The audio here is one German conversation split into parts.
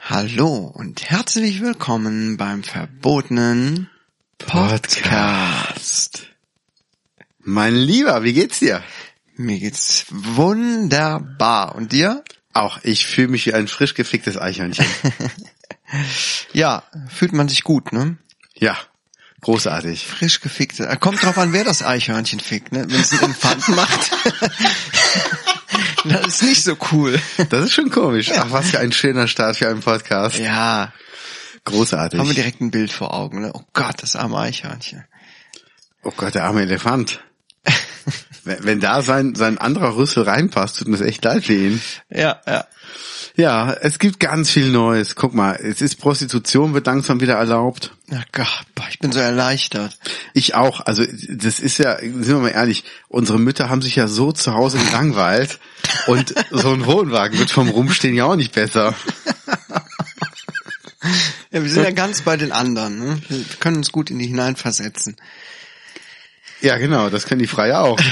Hallo und herzlich willkommen beim verbotenen Podcast. Mein Lieber, wie geht's dir? Mir geht's wunderbar. Und dir? Auch ich fühle mich wie ein frisch geficktes Eichhörnchen. Ja, fühlt man sich gut, ne? ja, großartig. Frisch gefickt. Äh, Kommt drauf an, wer das Eichhörnchen fickt, ne? Wenn es einen Elefanten macht. das ist nicht so cool. Das ist schon komisch. Ach, was für ein schöner Start für einen Podcast. Ja, Großartig. haben wir direkt ein Bild vor Augen, ne? Oh Gott, das arme Eichhörnchen. oh Gott, der arme Elefant. Wenn, wenn da sein, sein anderer Rüssel reinpasst, tut mir das echt leid für ihn. Ja, ja. Ja, es gibt ganz viel Neues. Guck mal, es ist Prostitution, wird langsam wieder erlaubt. Na Gott, ich bin so erleichtert. Ich auch. Also das ist ja, sind wir mal ehrlich, unsere Mütter haben sich ja so zu Hause gelangweilt und so ein Wohnwagen wird vom Rumstehen ja auch nicht besser. Ja, wir sind ja ganz bei den anderen, ne? Wir können uns gut in die hineinversetzen. Ja, genau, das können die Freier auch.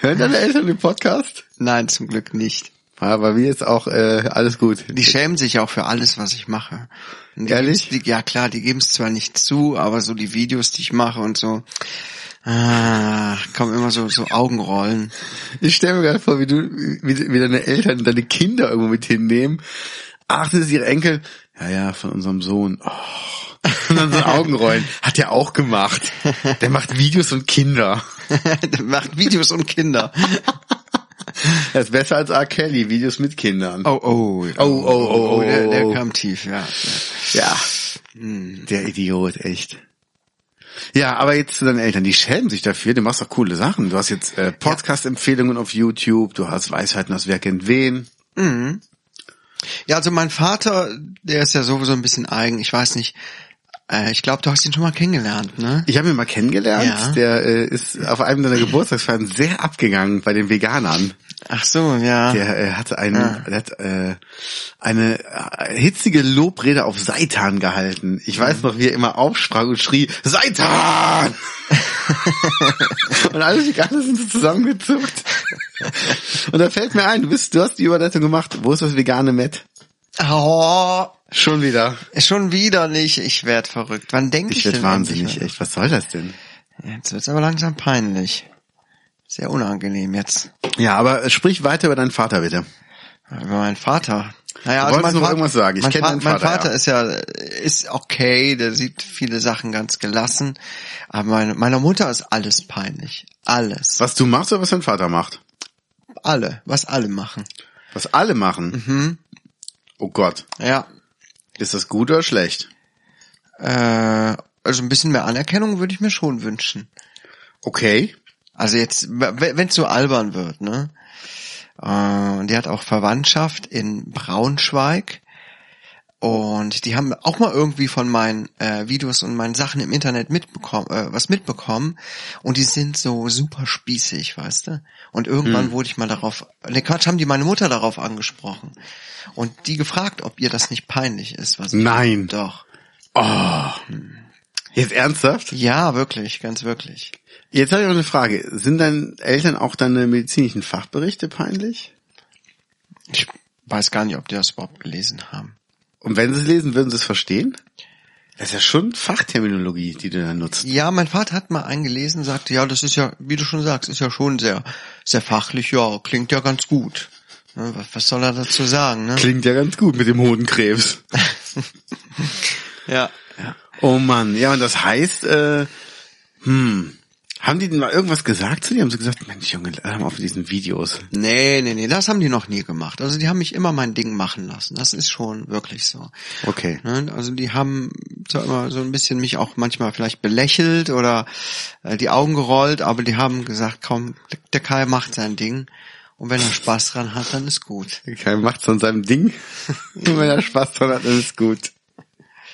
Hören deine Eltern den Podcast? Nein, zum Glück nicht. Ja, bei mir ist auch äh, alles gut. Die schämen sich auch für alles, was ich mache. Ehrlich? Die, ja klar, die geben es zwar nicht zu, aber so die Videos, die ich mache und so, ah, kommen immer so, so Augenrollen. Ich stelle mir gerade vor, wie du, wie, wie deine Eltern deine Kinder irgendwo mit hinnehmen. Ach, das ist ihre Enkel. Ja, ja, von unserem Sohn. Oh. Und dann so Augenrollen. Hat er auch gemacht. Der macht Videos und Kinder. Der macht Videos und Kinder. Er ist besser als R. Kelly, Videos mit Kindern. Oh, oh, Oh, oh, oh, oh, der, der oh. kam tief, ja. Ja. Der Idiot, echt. Ja, aber jetzt zu deinen Eltern, die schämen sich dafür, du machst doch coole Sachen. Du hast jetzt äh, Podcast-Empfehlungen auf YouTube, du hast Weisheiten aus Wer kennt wen. Ja, also mein Vater, der ist ja sowieso ein bisschen eigen. Ich weiß nicht. Äh, ich glaube, du hast ihn schon mal kennengelernt, ne? Ich habe ihn mal kennengelernt, Ja. der äh, ist auf einem deiner Geburtstagsfeiern sehr abgegangen bei den Veganern. Ach so, ja. Der äh, hatte einen, Ja. der hat, äh, eine äh, hitzige Lobrede auf Seitan gehalten. Ich weiß noch, wie er immer aufsprang und schrie, Seitan! und alle Veganer sind so zusammengezuckt. und da fällt mir ein, du bist, du hast die Überleitung gemacht. Wo ist das vegane Met? Oh, Schon wieder. schon wieder nicht. Ich werd verrückt. Wann denke ich, Ich denn wahnsinnig, endlich mal? echt. Was soll das denn? Jetzt wird's aber langsam peinlich. Sehr unangenehm jetzt. Ja, aber äh, sprich weiter über deinen Vater, bitte. Über meinen Vater. Naja, Du wolltest noch irgendwas sagen. Ich mein, kenn Fa- deinen mein Vater, Vater ja. ist ja ist okay, der sieht viele Sachen ganz gelassen, aber meine, meiner Mutter ist alles peinlich, alles, Was du machst oder was dein Vater macht? alle, was alle machen. Was alle machen? Mhm. Oh Gott. Ja, Ist das gut oder schlecht? äh, also ein bisschen mehr Anerkennung würde ich mir schon wünschen. Okay. Also jetzt, wenn es so albern wird, ne? Äh, Und die hat auch Verwandtschaft in Braunschweig. Und die haben auch mal irgendwie von meinen äh, Videos und meinen Sachen im Internet mitbekommen, äh, was mitbekommen. Und die sind so super spießig, weißt du? Und irgendwann wurde ich mal darauf, ne Quatsch, haben die meine Mutter darauf angesprochen. Und die gefragt, ob ihr das nicht peinlich ist. Was ich Nein. Doch. Jetzt ernsthaft? Ja, wirklich, ganz wirklich. Jetzt habe ich noch eine Frage. Sind deinen Eltern auch deine medizinischen Fachberichte peinlich? Ich weiß gar nicht, ob die das überhaupt gelesen haben. Und wenn sie es lesen, würden sie es verstehen? Das ist ja schon Fachterminologie, die du da nutzt. Ja, mein Vater hat mal eingelesen, sagte, ja, das ist ja, wie du schon sagst, ist ja schon sehr, sehr fachlich, ja, klingt ja ganz gut. Ne, Was, soll er dazu sagen, ne? Klingt ja ganz gut mit dem Hodenkrebs. Ja. Oh Mann, ja, und das heißt, äh, hm, haben die denn mal irgendwas gesagt zu dir? Haben sie gesagt, Mensch Junge, mal auf diesen Videos. Nee, nee, nee, das haben die noch nie gemacht. Also die haben mich immer mein Ding machen lassen. Das ist schon wirklich so. Okay. Ne? Also die haben zwar immer so ein bisschen mich auch manchmal vielleicht belächelt oder äh, die Augen gerollt, aber die haben gesagt, komm, der Kai macht sein Ding. Und wenn er Spaß dran hat, dann ist gut. Kein macht's von seinem Ding. Und wenn er Spaß dran hat, dann ist gut.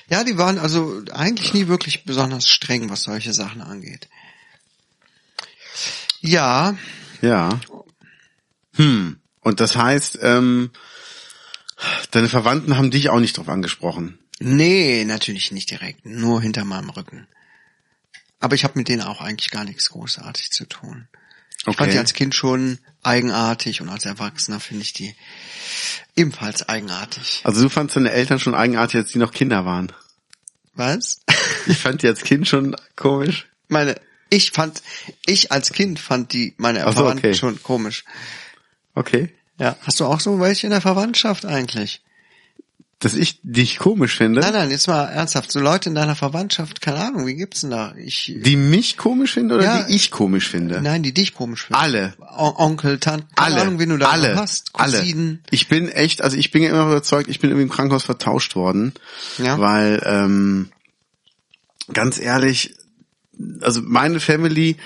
Ja, die waren also eigentlich nie wirklich besonders streng, was solche Sachen angeht. Ja, Ja. Hm. Und das heißt, ähm, deine Verwandten haben dich auch nicht drauf angesprochen. nee, natürlich nicht direkt, nur hinter meinem Rücken. Aber ich habe mit denen auch eigentlich gar nichts großartig zu tun. Ich fand die als Kind schon eigenartig und als Erwachsener finde ich die ebenfalls eigenartig. Also du fandst deine Eltern schon eigenartig, als die noch Kinder waren. Was? Ich fand die als Kind schon komisch. Meine, ich fand, ich als Kind fand die meine Ach so, okay. schon komisch. Okay. Ja, hast du auch so welche in der Verwandtschaft eigentlich? Dass ich dich komisch finde. Nein, nein, jetzt mal ernsthaft. So Leute in deiner Verwandtschaft, keine Ahnung, wie gibt's denn da? Ich, Die mich komisch finde oder Ja. die ich komisch finde? nein, die dich komisch finden. Alle. O Onkel, Tante, keine alle, Ahnung, wen du da alle, hast. alle. Cousinen. Ich bin echt, also ich bin ja immer überzeugt, ich bin irgendwie im Krankenhaus vertauscht worden, Ja. weil ähm, ganz ehrlich, also meine Family,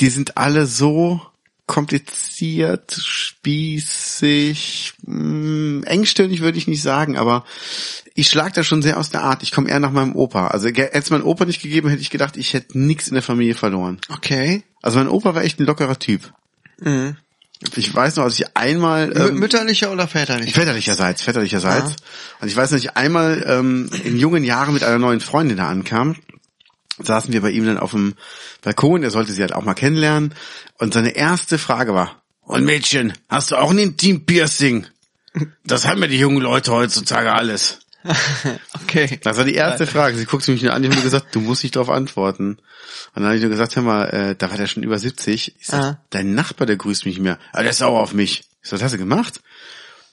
die sind alle so kompliziert, spießig, mh, engstirnig würde ich nicht sagen, aber ich schlag da schon sehr aus der Art. Ich komme eher nach meinem Opa. Also hätte es meinen Opa nicht gegeben, hätte ich gedacht, ich hätte nichts in der Familie verloren. Okay. Also mein Opa war echt ein lockerer Typ. Mhm. Ich weiß noch, als ich einmal ähm, Mütterlicher oder väterlicher? väterlicherseits, väterlicherseits. Und ich weiß noch, ich einmal ähm, in jungen Jahren mit einer neuen Freundin da ankam, saßen wir bei ihm dann auf dem Balkon, er sollte sie halt auch mal kennenlernen. Und seine erste Frage war, und Mädchen, hast du auch ein Intim-Piercing? Das haben ja die jungen Leute heutzutage alles. Okay. Das war die erste Frage. Sie guckte mich nur an, ich habe nur gesagt, du musst nicht darauf antworten. Und dann habe ich nur gesagt, hör mal, äh, da war der schon über 70. Ich sag, Ah. dein Nachbar, der grüßt mich mehr. Aber der ist sauer auf mich. Ich sag, was hast du gemacht?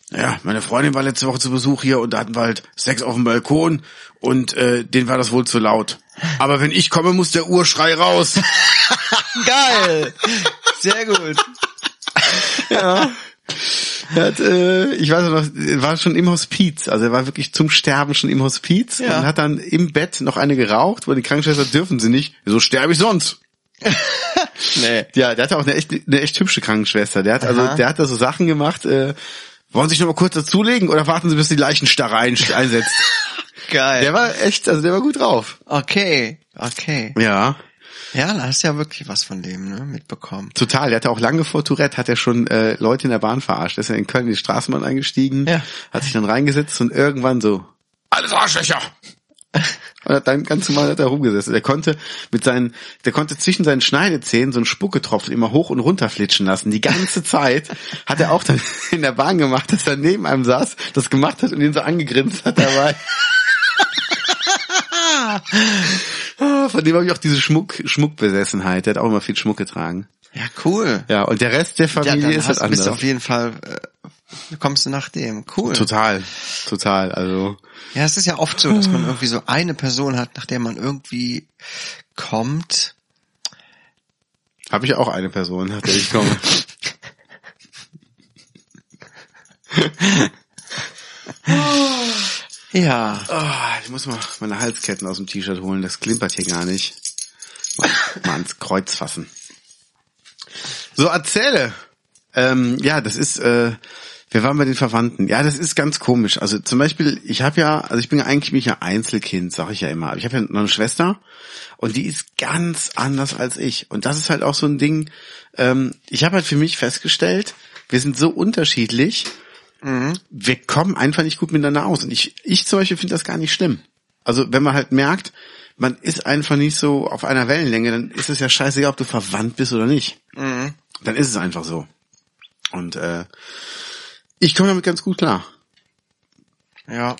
Ja, meine Freundin war letzte Woche zu Besuch hier und da hatten wir halt Sex auf dem Balkon und äh, denen war das wohl zu laut. Aber wenn ich komme, muss der Urschrei raus. Geil. Sehr gut. ja. Er hat, äh, ich weiß noch, er war schon im Hospiz, also er war wirklich zum Sterben schon im Hospiz Ja. und hat dann im Bett noch eine geraucht, weil die Krankenschwester dürfen sie nicht. So sterbe ich sonst. Nee. Ja, der hatte auch eine echt, eine echt hübsche Krankenschwester. Der hat also, der hat da so Sachen gemacht. Äh, wollen Sie sich noch mal kurz dazulegen oder warten Sie, bis die Leichenstarre ein, einsetzt? Geil. der war echt, also der war gut drauf. okay. Okay. Ja, Ja, da hast du ja wirklich was von dem, ne, mitbekommen. total. Der hatte auch lange vor Tourette, hat er schon äh, Leute in der Bahn verarscht. Der ist ja in Köln in die Straßenbahn eingestiegen, Ja. hat sich dann reingesetzt und irgendwann so, alles Arschlöcher! Und hat dann ganz normal hat er rumgesessen. Der konnte mit seinen, der konnte zwischen seinen Schneidezähnen so einen Spucketropfen immer hoch und runter flitschen lassen. Die ganze Zeit hat er auch dann in der Bahn gemacht, dass er neben einem saß, das gemacht hat und ihn so angegrinst hat dabei. Von dem habe ich auch diese Schmuck, Schmuckbesessenheit. Der hat auch immer viel Schmuck getragen. Ja, cool. Ja, und der Rest der Ja, Familie dann ist halt hast, bist anders. du auf jeden Fall, äh, kommst du nach dem. Cool. Total, total. Also Ja, es ist ja oft so, dass man irgendwie so eine Person hat, nach der man irgendwie kommt. habe ich auch eine Person, nach der ich komme. Ja. Ah, ich muss mal meine Halsketten aus dem T-Shirt holen. Das klimpert hier gar nicht. Mal, mal ans Kreuz fassen. So, erzähle. Ähm, ja, das ist, äh, wir waren bei den Verwandten. Ja, das ist ganz komisch. Also zum Beispiel, ich habe ja, also ich bin ja eigentlich mich ja Einzelkind, sage ich ja immer. Aber ich habe ja noch eine Schwester und die ist ganz anders als ich. Und das ist halt auch so ein Ding. Ähm, ich habe halt für mich festgestellt, wir sind so unterschiedlich wir kommen einfach nicht gut miteinander aus. Und ich, ich zum Beispiel finde das gar nicht schlimm. Also wenn man halt merkt, man ist einfach nicht so auf einer Wellenlänge, dann ist es ja scheißegal, ob du verwandt bist oder nicht. Mhm. Dann ist es einfach so. Und äh, ich komme damit ganz gut klar. Ja.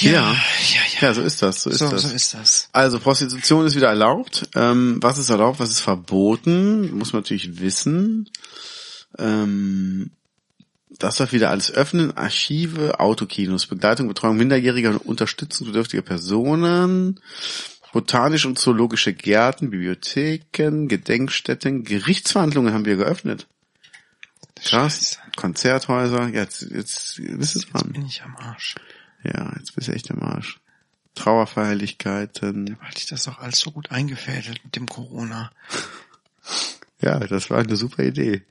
Ja. ja, Ja, so ist das. So ist So, das. so ist das. Also Prostitution ist wieder erlaubt. Ähm, was ist erlaubt, was ist verboten? Muss man natürlich wissen. Ähm, das darf wieder alles öffnen. Archive, Autokinos, Begleitung, Betreuung minderjähriger und Unterstützung bedürftiger Personen, botanische und zoologische Gärten, Bibliotheken, Gedenkstätten, Gerichtsverhandlungen haben wir geöffnet. Krass. Konzerthäuser. Jetzt, jetzt bist du Jetzt bin ich am Arsch. Ja, jetzt bist du echt im Arsch. Trauerfeierlichkeiten. Hatte ich das doch alles so gut eingefädelt mit dem Corona. Ja, das war eine super Idee.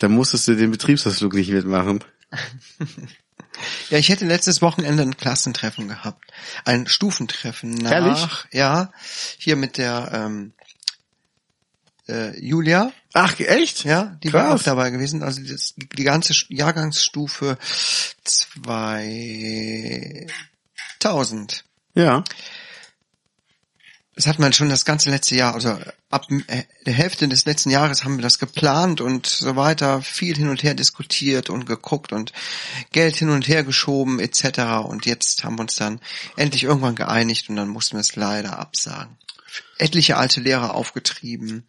Da musstest du den Betriebsausflug nicht mitmachen. Ja, ich hätte letztes Wochenende ein Klassentreffen gehabt. Ein Stufentreffen nach, Ehrlich? ja, hier mit der ähm, äh, Julia, Ach, echt? ja, die war Krass. auch dabei gewesen. Also das, die ganze Jahrgangsstufe 2000. Ja. Das hat man schon das ganze letzte Jahr, also ab äh, der Hälfte des letzten Jahres haben wir das geplant und so weiter, viel hin und her diskutiert und geguckt und Geld hin und her geschoben etc. Und jetzt haben wir uns dann endlich irgendwann geeinigt und dann mussten wir es leider absagen. Etliche alte Lehrer aufgetrieben.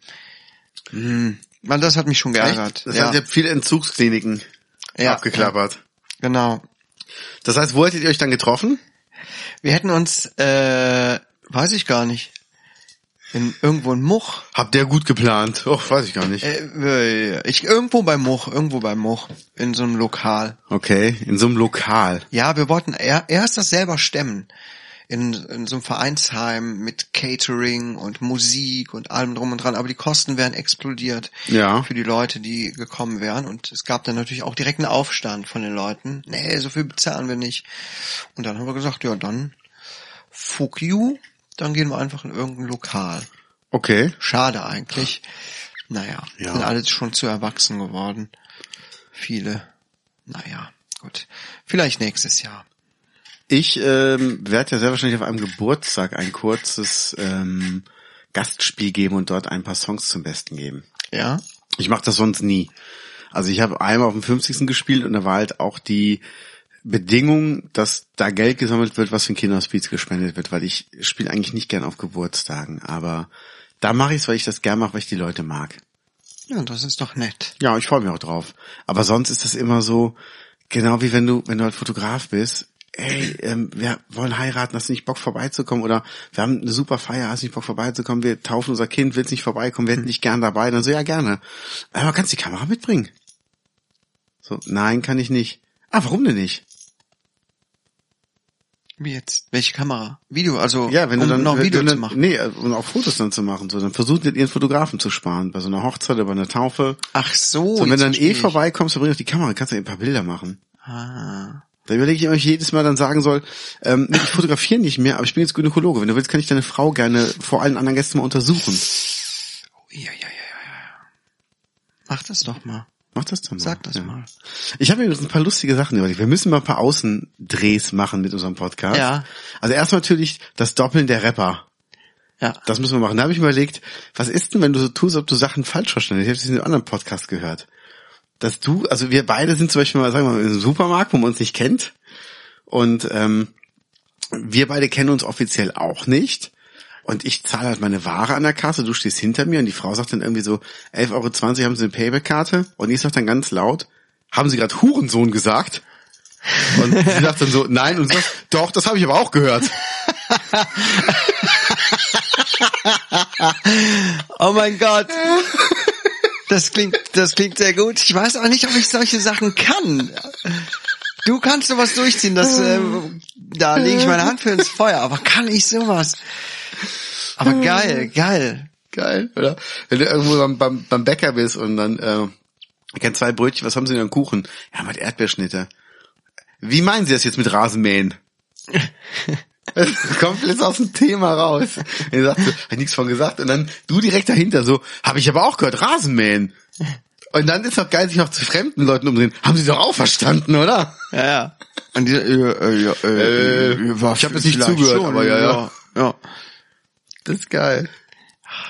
Hm. Man, das hat mich schon geärgert. Echt? Das ja, heißt, ihr habt viele Entzugskliniken Ja, abgeklappert. genau. Das heißt, wo hättet ihr euch dann getroffen? Wir hätten uns, äh, weiß ich gar nicht, in irgendwo in Much Habt ihr gut geplant? Och, weiß ich gar nicht. Äh, ich irgendwo bei Much, irgendwo bei Much, in so einem Lokal. Okay, in so einem Lokal. Ja, wir wollten er, erst das selber stemmen. In, in so einem Vereinsheim mit Catering und Musik und allem drum und dran, aber die Kosten wären explodiert Ja. für die Leute, die gekommen wären. Und es gab dann natürlich auch direkt einen Aufstand von den Leuten. Nee, so viel bezahlen wir nicht. Und dann haben wir gesagt, ja, dann fuck you, dann gehen wir einfach in irgendein Lokal. Okay. Schade eigentlich. Naja, Ja. sind alle schon zu erwachsen geworden. Viele. Naja, gut. Vielleicht nächstes Jahr. Ich ähm, werde ja sehr wahrscheinlich auf einem Geburtstag ein kurzes ähm, Gastspiel geben und dort ein paar Songs zum Besten geben. Ja? Ich mache das sonst nie. Also ich habe einmal auf dem 50. gespielt und da war halt auch die Bedingung, dass da Geld gesammelt wird, was für ein Kinderhospiz gespendet wird, weil ich spiele eigentlich nicht gern auf Geburtstagen, aber da mache ich es, weil ich das gern mache, weil ich die Leute mag. Ja, das ist doch nett. Ja, ich freue mich auch drauf. Aber sonst ist das immer so, genau wie wenn du, wenn du halt Fotograf bist, ey, ähm, wir wollen heiraten, hast du nicht Bock vorbeizukommen? Oder wir haben eine super Feier, hast du nicht Bock vorbeizukommen? Wir taufen unser Kind, willst nicht vorbeikommen, wir hätten dich gern dabei. Dann so, ja, gerne. Aber kannst du die Kamera mitbringen? So, nein, kann ich nicht. Ah, warum denn nicht? Wie jetzt? Welche Kamera? Video, also Ja, wenn du um dann noch Video du zu dann, machen. Nee, und auch Fotos dann zu machen. So, dann versucht ihr ihren Fotografen zu sparen. Bei so einer Hochzeit oder bei einer Taufe. Ach so. So, wenn du dann eh ich. vorbeikommst, dann bring doch die Kamera, kannst du ein paar Bilder machen. Ah. Da überlege ich, ob ich jedes Mal dann sagen soll, ähm, ich fotografiere nicht mehr, aber ich bin jetzt Gynäkologe. Wenn du willst, kann ich deine Frau gerne vor allen anderen Gästen mal untersuchen. Ja, ja, ja, ja, ja. Mach das doch mal. Mach das doch mal. Sag das ja. mal. Ich habe übrigens ein paar lustige Sachen überlegt. Wir müssen mal ein paar Außendrehs machen mit unserem Podcast. Ja. Also erstmal natürlich das Doppeln der Rapper. Ja. Das müssen wir machen. Da habe ich mir überlegt, was ist denn, wenn du so tust, ob du Sachen falsch verstanden hast? Ich habe das in einem anderen Podcast gehört. Dass du, also wir beide sind zum Beispiel mal, sagen wir mal, im Supermarkt, wo man uns nicht kennt. Und ähm, wir beide kennen uns offiziell auch nicht. Und ich zahle halt meine Ware an der Kasse, du stehst hinter mir und die Frau sagt dann irgendwie so, 11,20 Euro haben sie eine Payback-Karte. Und ich sag dann ganz laut, haben sie gerade Hurensohn gesagt? Und sie sagt dann so, nein, und du sagst, doch, das habe ich aber auch gehört. Oh mein Gott. Das klingt, das klingt sehr gut. Ich weiß auch nicht, ob ich solche Sachen kann. Du kannst sowas durchziehen, das, äh, da lege ich meine Hand für ins Feuer, aber kann ich sowas? Aber geil, geil. Geil, oder? Wenn du irgendwo beim, beim, beim Bäcker bist und dann, äh, ich kenn zwei Brötchen, was haben sie denn an Kuchen? Ja, mit Erdbeerschnitte. Wie meinen Sie das jetzt mit Rasenmähen? Jetzt aus dem Thema raus. Er sagt so, hab nichts von gesagt und dann du direkt dahinter so, habe ich aber auch gehört, Rasenmähen. Und dann ist doch geil, sich noch zu fremden Leuten umsehen. Haben Sie doch auch verstanden, oder? Ja, ja. Und die, äh, äh, ja, äh, Äh, ich hab jetzt nicht zugehört, aber ja, ja. ja. Das ist geil.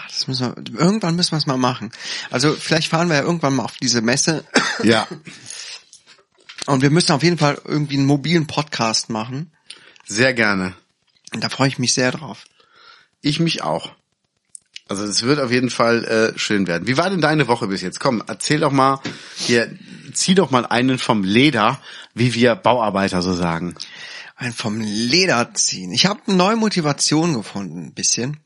Das müssen wir, irgendwann müssen wir es mal machen. Also vielleicht fahren wir ja irgendwann mal auf diese Messe Ja, und wir müssen auf jeden Fall irgendwie einen mobilen Podcast machen. sehr gerne. Und da freue ich mich sehr drauf. Ich mich auch. Also es wird auf jeden Fall äh, schön werden. Wie war denn deine Woche bis jetzt? Komm, erzähl doch mal, hier, zieh doch mal einen vom Leder, wie wir Bauarbeiter so sagen. Ein vom Leder ziehen. Ich habe eine neue Motivation gefunden, ein bisschen.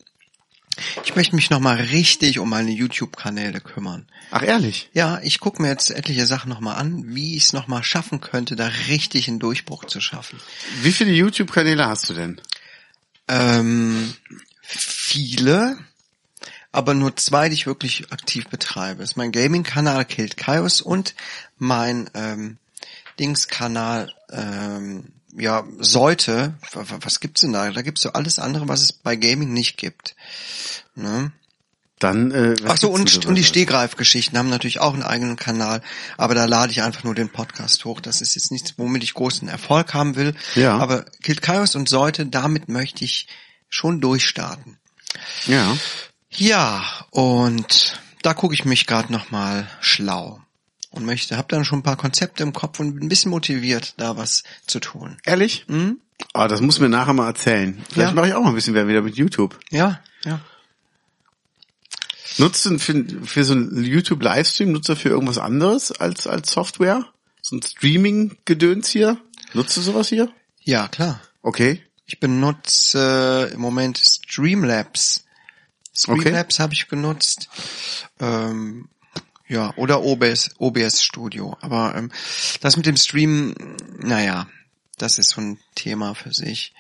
Ich möchte mich nochmal richtig um meine YouTube-Kanäle kümmern. Ach ehrlich? Ja, ich gucke mir jetzt etliche Sachen nochmal an, wie ich es nochmal schaffen könnte, da richtig einen Durchbruch zu schaffen. Wie viele YouTube-Kanäle hast du denn? Ähm, viele, aber nur zwei, die ich wirklich aktiv betreibe. Das ist mein Gaming-Kanal Killed Chaos und mein ähm, Dingskanal, ähm, ja, wa- was gibt's denn da? Da gibt's so alles andere, was es bei Gaming nicht gibt. Ne? Dann, äh, Ach so, und, und die? Stehgreifgeschichten haben natürlich auch einen eigenen Kanal, aber da lade ich einfach nur den Podcast hoch. Das ist jetzt nichts, womit ich großen Erfolg haben will. Ja. Aber Kilt Kaios und Seute, damit möchte ich schon durchstarten. Ja. Ja, und da gucke ich mich gerade nochmal schlau und möchte, habe dann schon ein paar Konzepte im Kopf und bin ein bisschen motiviert, da was zu tun. Ehrlich? Hm? Ah, das muss mir nachher mal erzählen. Vielleicht Ja. mache ich auch mal ein bisschen mehr wieder mit YouTube. Ja, ja. Nutzt du für, für so einen YouTube-Livestream, nutzt du für irgendwas anderes als, als Software? So ein Streaming-Gedöns hier? Nutzt du sowas hier? Ja, klar. Okay. Ich benutze äh, im Moment Streamlabs. Streamlabs habe ich genutzt. Ähm, ja, oder OBS, OBS Studio. Aber ähm, das mit dem Stream, naja, das ist so ein Thema für sich.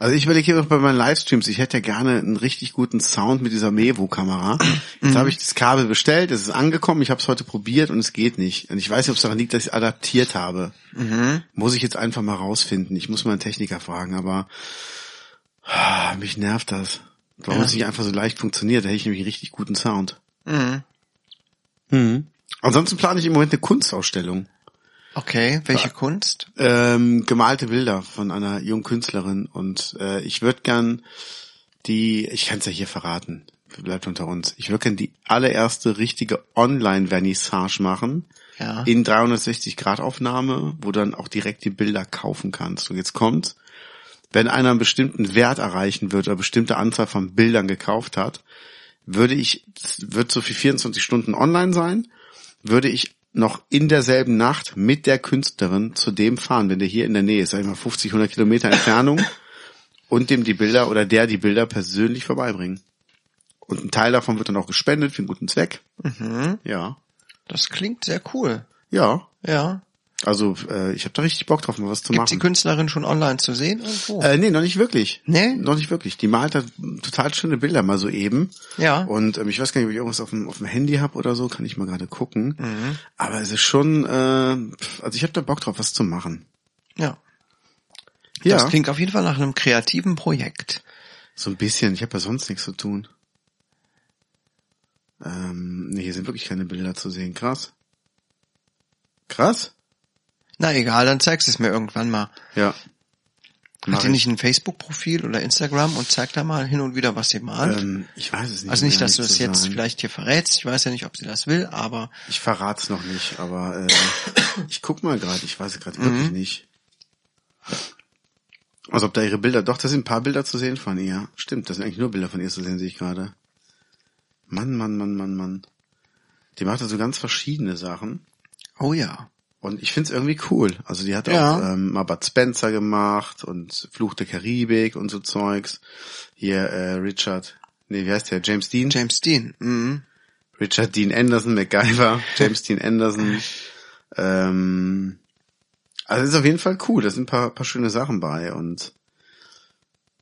Also ich überlege hier bei meinen Livestreams, ich hätte ja gerne einen richtig guten Sound mit dieser Mevo-Kamera. Jetzt habe ich das Kabel bestellt, es ist angekommen, ich habe es heute probiert und es geht nicht. Und ich weiß nicht, ob es daran liegt, dass ich es adaptiert habe. Muss ich jetzt einfach mal rausfinden. Ich muss mal einen Techniker fragen, aber ah, mich nervt das. Warum Ja. es nicht einfach so leicht funktioniert, da hätte ich nämlich einen richtig guten Sound. Mhm. Mhm. Ansonsten plane ich im Moment eine Kunstausstellung. Okay, welche Kunst? ähm, gemalte Bilder von einer jungen Künstlerin und äh, ich würde gern die, ich kann es ja hier verraten, bleibt unter uns, ich würde gern die allererste richtige Online-Vernissage machen Ja. in 360 Grad Aufnahme, wo du dann auch direkt die Bilder kaufen kannst. Und jetzt kommt, wenn einer einen bestimmten Wert erreichen wird oder bestimmte Anzahl von Bildern gekauft hat, würde ich, das wird so für 24 Stunden online sein, würde ich noch in derselben Nacht mit der Künstlerin zu dem fahren, wenn der hier in der Nähe ist, sag ich mal 50, 100 Kilometer Entfernung und dem die Bilder oder der die Bilder persönlich vorbeibringen. Und ein Teil davon wird dann auch gespendet für einen guten Zweck. Mhm. Ja. Das klingt sehr cool. Ja. Ja. Also äh, ich habe da richtig Bock drauf, mal was zu Gibt die machen. Künstlerin schon online zu sehen irgendwo? Äh, nee, noch nicht wirklich. Nee? Noch nicht wirklich. Die malt da total schöne Bilder mal so eben. ja. Und ähm, ich weiß gar nicht, ob ich irgendwas auf dem, auf dem Handy habe oder so, kann ich mal gerade gucken. Mhm. Aber es ist schon, äh, also ich habe da Bock drauf, was zu machen. ja. Ja, Das klingt auf jeden Fall nach einem kreativen Projekt. so ein bisschen. Ich habe ja sonst nichts zu tun. Ähm, nee, hier sind wirklich keine Bilder zu sehen. Krass. Krass? Na egal, dann zeigst du es mir irgendwann mal. Ja. Hat die ich. nicht ein Facebook-Profil oder Instagram und zeigt da mal hin und wieder, was sie malt? Ähm, ich weiß es nicht. also nicht, dass du das jetzt vielleicht hier verrätst. Ich weiß ja nicht, ob sie das will, aber Ich verrat's noch nicht, aber äh, ich guck mal gerade, ich weiß es gerade Mhm. wirklich nicht. Also ob da ihre Bilder, doch, da sind ein paar Bilder zu sehen von ihr. Stimmt, das sind eigentlich nur Bilder von ihr zu sehen, sehe ich gerade. Mann, Mann, Mann, Mann, Mann. Die macht also ganz verschiedene Sachen. oh ja. Und ich find's irgendwie cool. Also die hat Ja. auch ähm, mal Bud Spencer gemacht und Fluch der Karibik und so Zeugs. Hier äh, Richard, nee, wie heißt der? James Dean? James Dean. Mhm. Richard Dean Anderson, MacGyver, James Dean Anderson. Ähm, also ist auf jeden Fall cool. Da sind ein paar, paar schöne Sachen bei und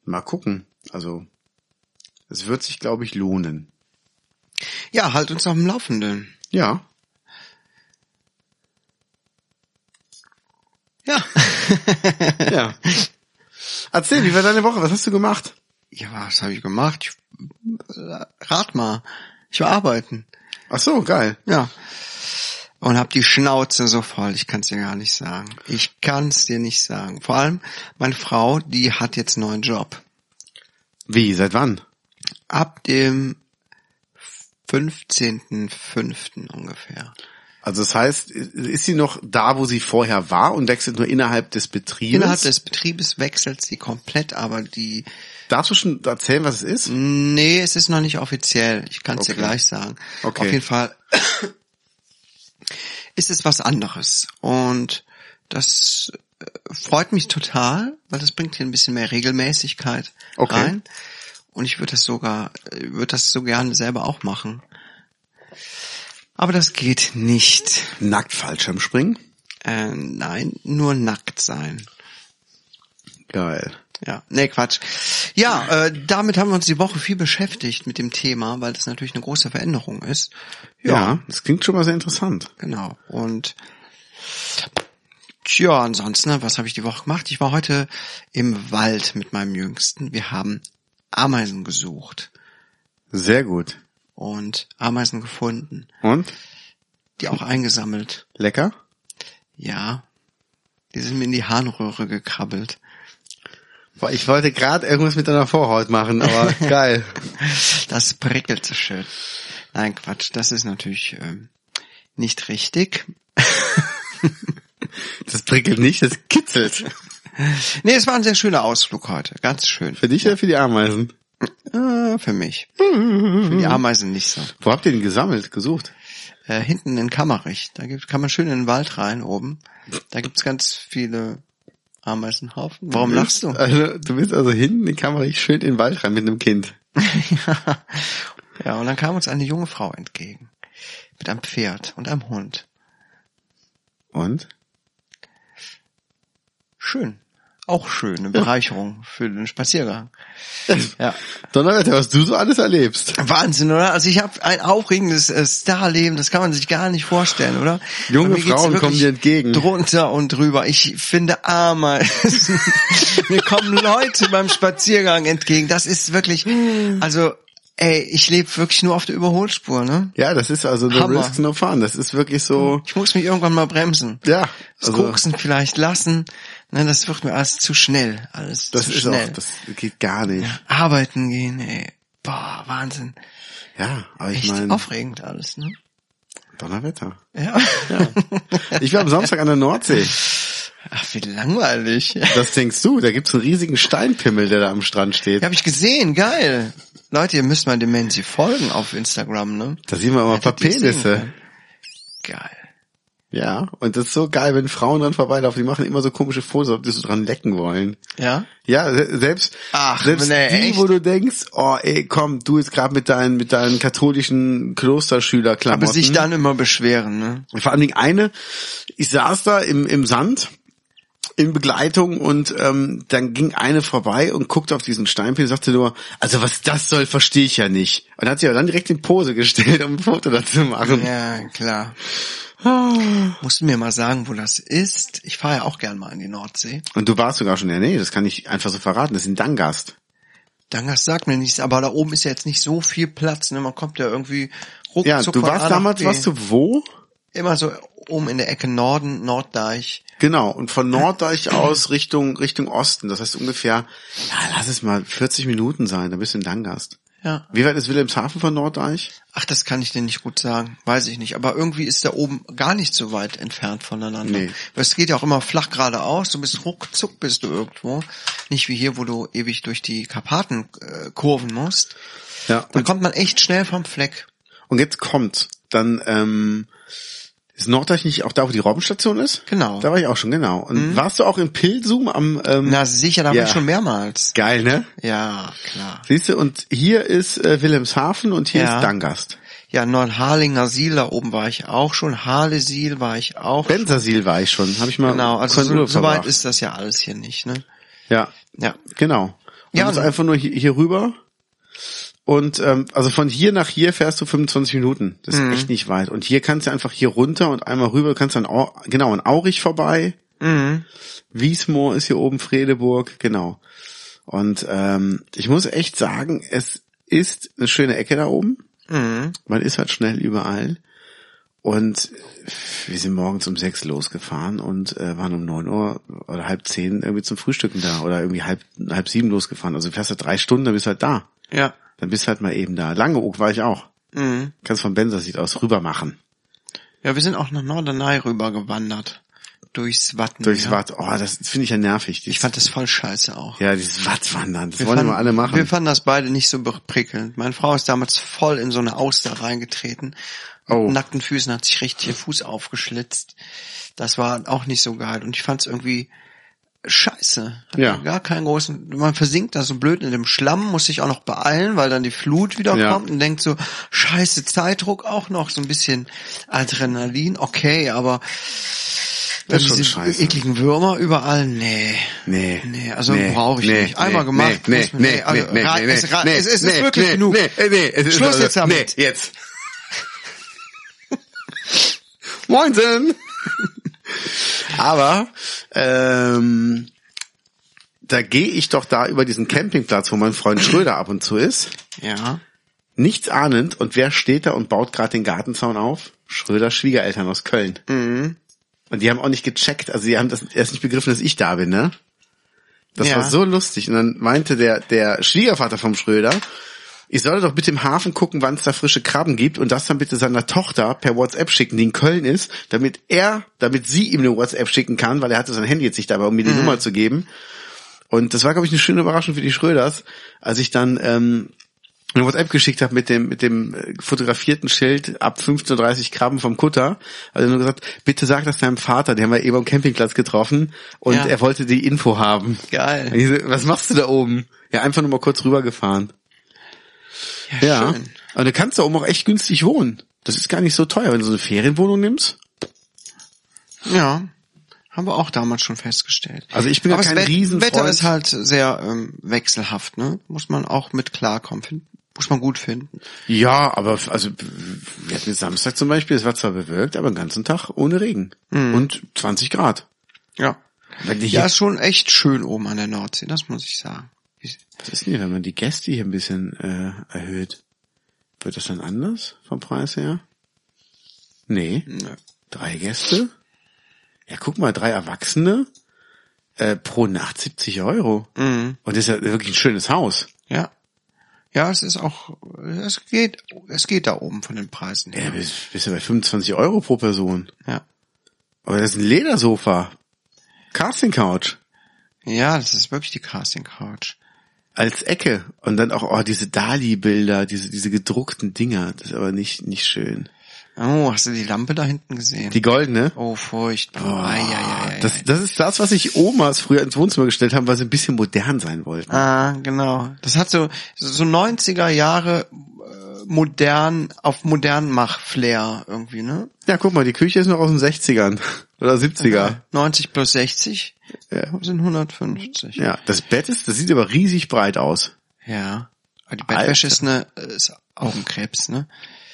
mal gucken. Also es wird sich, glaube ich, lohnen. Ja, halt uns auf dem Laufenden. Ja. Ja. Ja. Erzähl, wie war deine Woche? Was hast du gemacht? ja, was habe ich gemacht? Ich, äh, rat mal. Ich war arbeiten. Ach so, geil. Ja. Und hab die Schnauze so voll, ich kann's dir gar nicht sagen. Ich kann's dir nicht sagen. Vor allem meine Frau, die hat jetzt einen neuen Job. Wie, seit wann? Ab dem 15.05. ungefähr. Also das heißt, ist sie noch da, wo sie vorher war und wechselt nur innerhalb des Betriebes? Innerhalb des Betriebes wechselt sie komplett, aber die, Darfst du schon erzählen, was es ist? nee, es ist noch nicht offiziell. Ich kann's dir Okay. gleich sagen. Okay. Auf jeden Fall ist es was anderes. Und das äh, freut mich total, weil das bringt hier ein bisschen mehr Regelmäßigkeit Okay. rein. Und ich würde das sogar, äh, würde das so gerne selber auch machen. Aber das geht nicht. Nackt Fallschirmspringen? Äh, nein, nur nackt sein. Geil. Ja, nee, Quatsch. Ja, äh, damit haben wir uns die Woche viel beschäftigt mit dem Thema, weil das natürlich eine große Veränderung ist. Ja, das klingt schon mal sehr interessant. Genau. Und Tja, ansonsten, was habe ich die Woche gemacht? Ich war heute im Wald mit meinem Jüngsten. Wir haben Ameisen gesucht Sehr gut. Und Ameisen gefunden, Und? die auch eingesammelt. Lecker? Ja, die sind mir in die Harnröhre gekrabbelt. Boah, Ich wollte gerade irgendwas mit deiner Vorhaut machen, aber geil. Das prickelt so schön. Nein, Quatsch, das ist natürlich ähm, nicht richtig. Das prickelt nicht, das kitzelt. Nee, es war ein sehr schöner Ausflug heute. Ganz schön. Für dich oder für die Ameisen? Äh, für mich. Für die Ameisen nicht so. Wo habt ihr den gesammelt, gesucht? Äh, hinten in Kammerich, da gibt, kann man schön in den Wald rein oben. Da gibt's ganz viele Ameisenhaufen. Warum lachst du? Also, du bist also hinten in die Kamera ich schön in den Wald rein mit einem Kind. ja, und dann kam uns eine junge Frau entgegen. Mit einem Pferd und einem Hund. Und? Schön. Auch schön, eine Bereicherung für den Spaziergang. Ja. Donnerwetter, was du so alles erlebst. Wahnsinn, oder? Also ich habe ein aufregendes äh, Starleben, das kann man sich gar nicht vorstellen, oder? Junge Frauen kommen dir entgegen. Drunter und drüber. Ich finde Ameisen. Mir kommen Leute beim Spaziergang entgegen. Das ist wirklich, also, ey, ich lebe wirklich nur auf der Überholspur, ne? Ja, das ist also the Hammer. risk no fun. Das ist wirklich so, Ich muss mich irgendwann mal bremsen. ja, Das also, Koksen vielleicht lassen. Ne, das wird mir alles zu schnell. Alles das zu ist schnell. auch, das geht gar nicht. Arbeiten gehen, ey. Boah, Wahnsinn. Ja, aber ich meine, aufregend alles, ne? Donnerwetter. Ja. Ich war am Samstag an der Nordsee. Ach, wie langweilig. Das denkst du, da gibt's einen riesigen Steinpimmel, der da am Strand steht. Ja, habe ich gesehen, geil. Leute, ihr müsst mal Demenzi folgen auf Instagram, ne? Da sehen wir immer ein paar Penisse. Geil. Ja, und das ist so geil, wenn Frauen dran vorbeilaufen, die machen immer so komische Fotos, ob die so dran lecken wollen. Ja? Ja, se- selbst, Ach, selbst nee, die, echt? wo du denkst, oh ey, komm, du jetzt gerade mit deinen, mit deinen katholischen Klosterschülerklamotten. Aber sich dann immer beschweren, ne? Und vor allen Dingen eine, ich saß da im, im Sand in Begleitung und ähm, dann ging eine vorbei und guckte auf diesen Steinpil und sagte nur, also was das soll, verstehe ich ja nicht. Und hat sich aber dann direkt in Pose gestellt, um ein Foto dazu zu machen. Ja, klar. Musst du mir mal sagen, wo das ist? Ich fahre ja auch gern mal in die Nordsee. Und du warst sogar schon, ja nee, das kann ich einfach so verraten, das ist in Dangast. Dangas sagt mir nichts, aber da oben ist ja jetzt nicht so viel Platz, ne? Man kommt ja irgendwie ruckzuck Ja, du warst damals, warst du wo? Immer so oben in der Ecke Norden, Norddeich. Genau, und von Norddeich aus Richtung, Richtung Osten. Das heißt ungefähr, ja, lass es mal 40 Minuten sein, da bist du in Dangast. Ja. Wie weit ist Wilhelmshaven von Norddeich? Ach, das kann ich dir nicht gut sagen. Weiß ich nicht. Aber irgendwie ist da oben gar nicht so weit entfernt voneinander. Nee. Weil es geht ja auch immer flach geradeaus. Du bist ruckzuck bist du irgendwo. Nicht wie hier, wo du ewig durch die Karpaten äh, kurven musst. Ja. Da kommt man echt schnell vom Fleck. Und jetzt kommt, dann ähm, ist Norddeich nicht auch da, wo die Robbenstation ist? Genau. Da war ich auch schon, genau. Und warst du auch in Pilsum am ähm, Na sicher, da war Ja. ich schon mehrmals. geil, ne? Ja, klar. Siehst du, und hier ist äh, Wilhelmshaven und hier Ja. ist Dangast. Ja, Neuharlinger Siel, da oben war ich auch schon. Harlesil war ich auch schon. Bensersiel war ich schon, habe ich mal Genau, also so, so weit ist das ja alles hier nicht, ne? Ja, Ja. genau. Und Ja, und- einfach nur hier, hier rüber. Und ähm, also von hier nach hier fährst du 25 Minuten. Das ist Mhm. echt nicht weit. Und hier kannst du einfach hier runter und einmal rüber, kannst dann Au genau an Aurich vorbei. Mhm. Wiesmoor ist hier oben, Fredeburg, genau. Und ähm, ich muss echt sagen, es ist eine schöne Ecke da oben. Mhm. Man ist halt schnell überall. Und wir sind morgens um sechs losgefahren und äh, waren um neun Uhr oder halb zehn irgendwie zum Frühstücken da oder irgendwie halb, halb sieben losgefahren. Also du fährst halt drei Stunden, dann bist du halt da. Ja. Dann bist du halt mal eben da. Langeoog war ich auch. Mhm. Kannst von Bensersied aus rüber machen. Ja, wir sind auch nach Norderney rüber gewandert. Durchs Watten. Durchs ja. Watt. Oh, das finde ich ja nervig. Ich fand das voll scheiße auch. ja, dieses Wattwandern. Das Wir wollen fanden- immer alle machen. Wir fanden das beide nicht so prickelnd. Meine Frau ist damals voll in so eine Auster reingetreten. Oh. Mit nackten Füßen hat sich richtig ihr Fuß aufgeschlitzt. Das war auch nicht so geil. Und ich fand es irgendwie scheiße. Hat Ja. Gar keinen großen, man versinkt da so blöd in dem Schlamm, muss sich auch noch beeilen, weil dann die Flut wieder Ja. kommt und denkt so, scheiße, Zeitdruck auch noch, so ein bisschen Adrenalin, okay, aber Das ist schon scheiße. ekligen Würmer überall, nee. Nee. Nee, also brauche ich nicht. Einmal nee, gemacht, Nee, nee, nee, also nee, nee, nee, es nee, es- es ist nee, wirklich nee, genug. Nee, nee, es ist Schluss also, jetzt damit. Nee, jetzt. Moinsen! Aber ähm, da gehe ich doch da über diesen Campingplatz, wo mein Freund Schröder ab und zu ist, Ja. nichts ahnend. Und wer steht da und baut gerade den Gartenzaun auf? Schröders Schwiegereltern aus Köln. Mhm. Und die haben auch nicht gecheckt, also die haben das erst nicht begriffen, dass ich da bin, ne? Das Ja. war so lustig. Und dann meinte der, der Schwiegervater vom Schröder, ich solle doch bitte im Hafen gucken, wann es da frische Krabben gibt und das dann bitte seiner Tochter per WhatsApp schicken, die in Köln ist, damit er, damit sie ihm eine WhatsApp schicken kann, weil er hatte sein Handy jetzt nicht dabei, um mir die Nummer zu geben. Und das war, glaube ich, eine schöne Überraschung für die Schröders, als ich dann ähm, eine WhatsApp geschickt habe mit dem mit dem äh, fotografierten Schild ab 15.30 Uhr Krabben vom Kutter. Also nur gesagt, bitte sag das deinem Vater, den haben wir eben am Campingplatz getroffen und Ja. er wollte die Info haben. Geil. So, was machst du da oben? Ja, einfach nur mal kurz rübergefahren. Ja. Schön. Aber du kannst da oben auch echt günstig wohnen. Das ist gar nicht so teuer, wenn du so eine Ferienwohnung nimmst. Ja. Haben wir auch damals schon festgestellt. Also ich bin ja Aber kein das Wet- Riesenfreund. Wetter ist halt sehr ähm, wechselhaft, ne? Muss man auch mit klarkommen. Find, muss man gut finden. Ja, aber also wir hatten Samstag zum Beispiel, es war zwar bewölkt, aber den ganzen Tag ohne Regen. Und 20 Grad. Ja. Ja, ist schon echt schön oben an der Nordsee, das muss ich sagen. Was ist denn hier, wenn man die Gäste hier ein bisschen äh, erhöht? Wird das dann anders vom Preis her? Nee. Nö. Drei Gäste? Ja, guck mal, drei Erwachsene äh, pro Nacht 70 Euro. Mhm. Und das ist ja wirklich ein schönes Haus. Ja. Ja, es ist auch, es geht, es geht da oben von den Preisen Ja, her. bist, bist du bei 25 Euro pro Person. Ja. Aber das ist ein Ledersofa. Casting Couch. Ja, das ist wirklich die Casting Couch. Als Ecke. Und dann auch oh, diese Dali-Bilder, diese, diese gedruckten Dinger. Das ist aber nicht, nicht schön. Oh, hast du die Lampe da hinten gesehen? Die goldene. oh, furchtbar. Ei, ei, ei, ei, Das, das ist das, was sich Omas früher ins Wohnzimmer gestellt haben, weil sie ein bisschen modern sein wollten. Ah, genau. Das hat so so 90er Jahre äh, modern auf modern mach Flair irgendwie, ne? Ja, guck mal, die Küche ist noch aus den 60ern oder 70er. 90 plus 60 Ja. sind 150. ja, das Bett ist, das sieht aber riesig breit aus. Ja. Aber die Bettwäsche Alter. ist eine ist Augenkrebs, ne?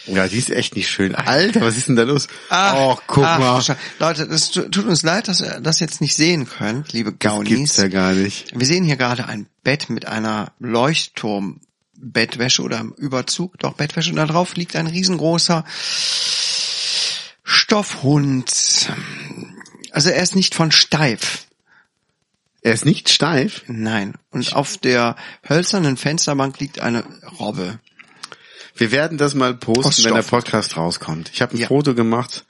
Ja, die ist echt nicht schön. Alter, was ist denn da los? Ach, oh, guck ach, mal. Leute, es tu- tut uns leid, dass ihr das jetzt nicht sehen könnt, liebe Das gibt's Gaunis. ja gar nicht. Wir sehen hier gerade ein Bett mit einer Leuchtturm-Bettwäsche oder Überzug, doch Bettwäsche. Und da drauf liegt ein riesengroßer Stoffhund. Also er ist nicht von steif. Er ist nicht steif. Nein. Und auf der hölzernen Fensterbank liegt eine Robbe. Wir werden das mal posten, wenn der. Podcast rauskommt. Ich habe ein Ja. Foto gemacht.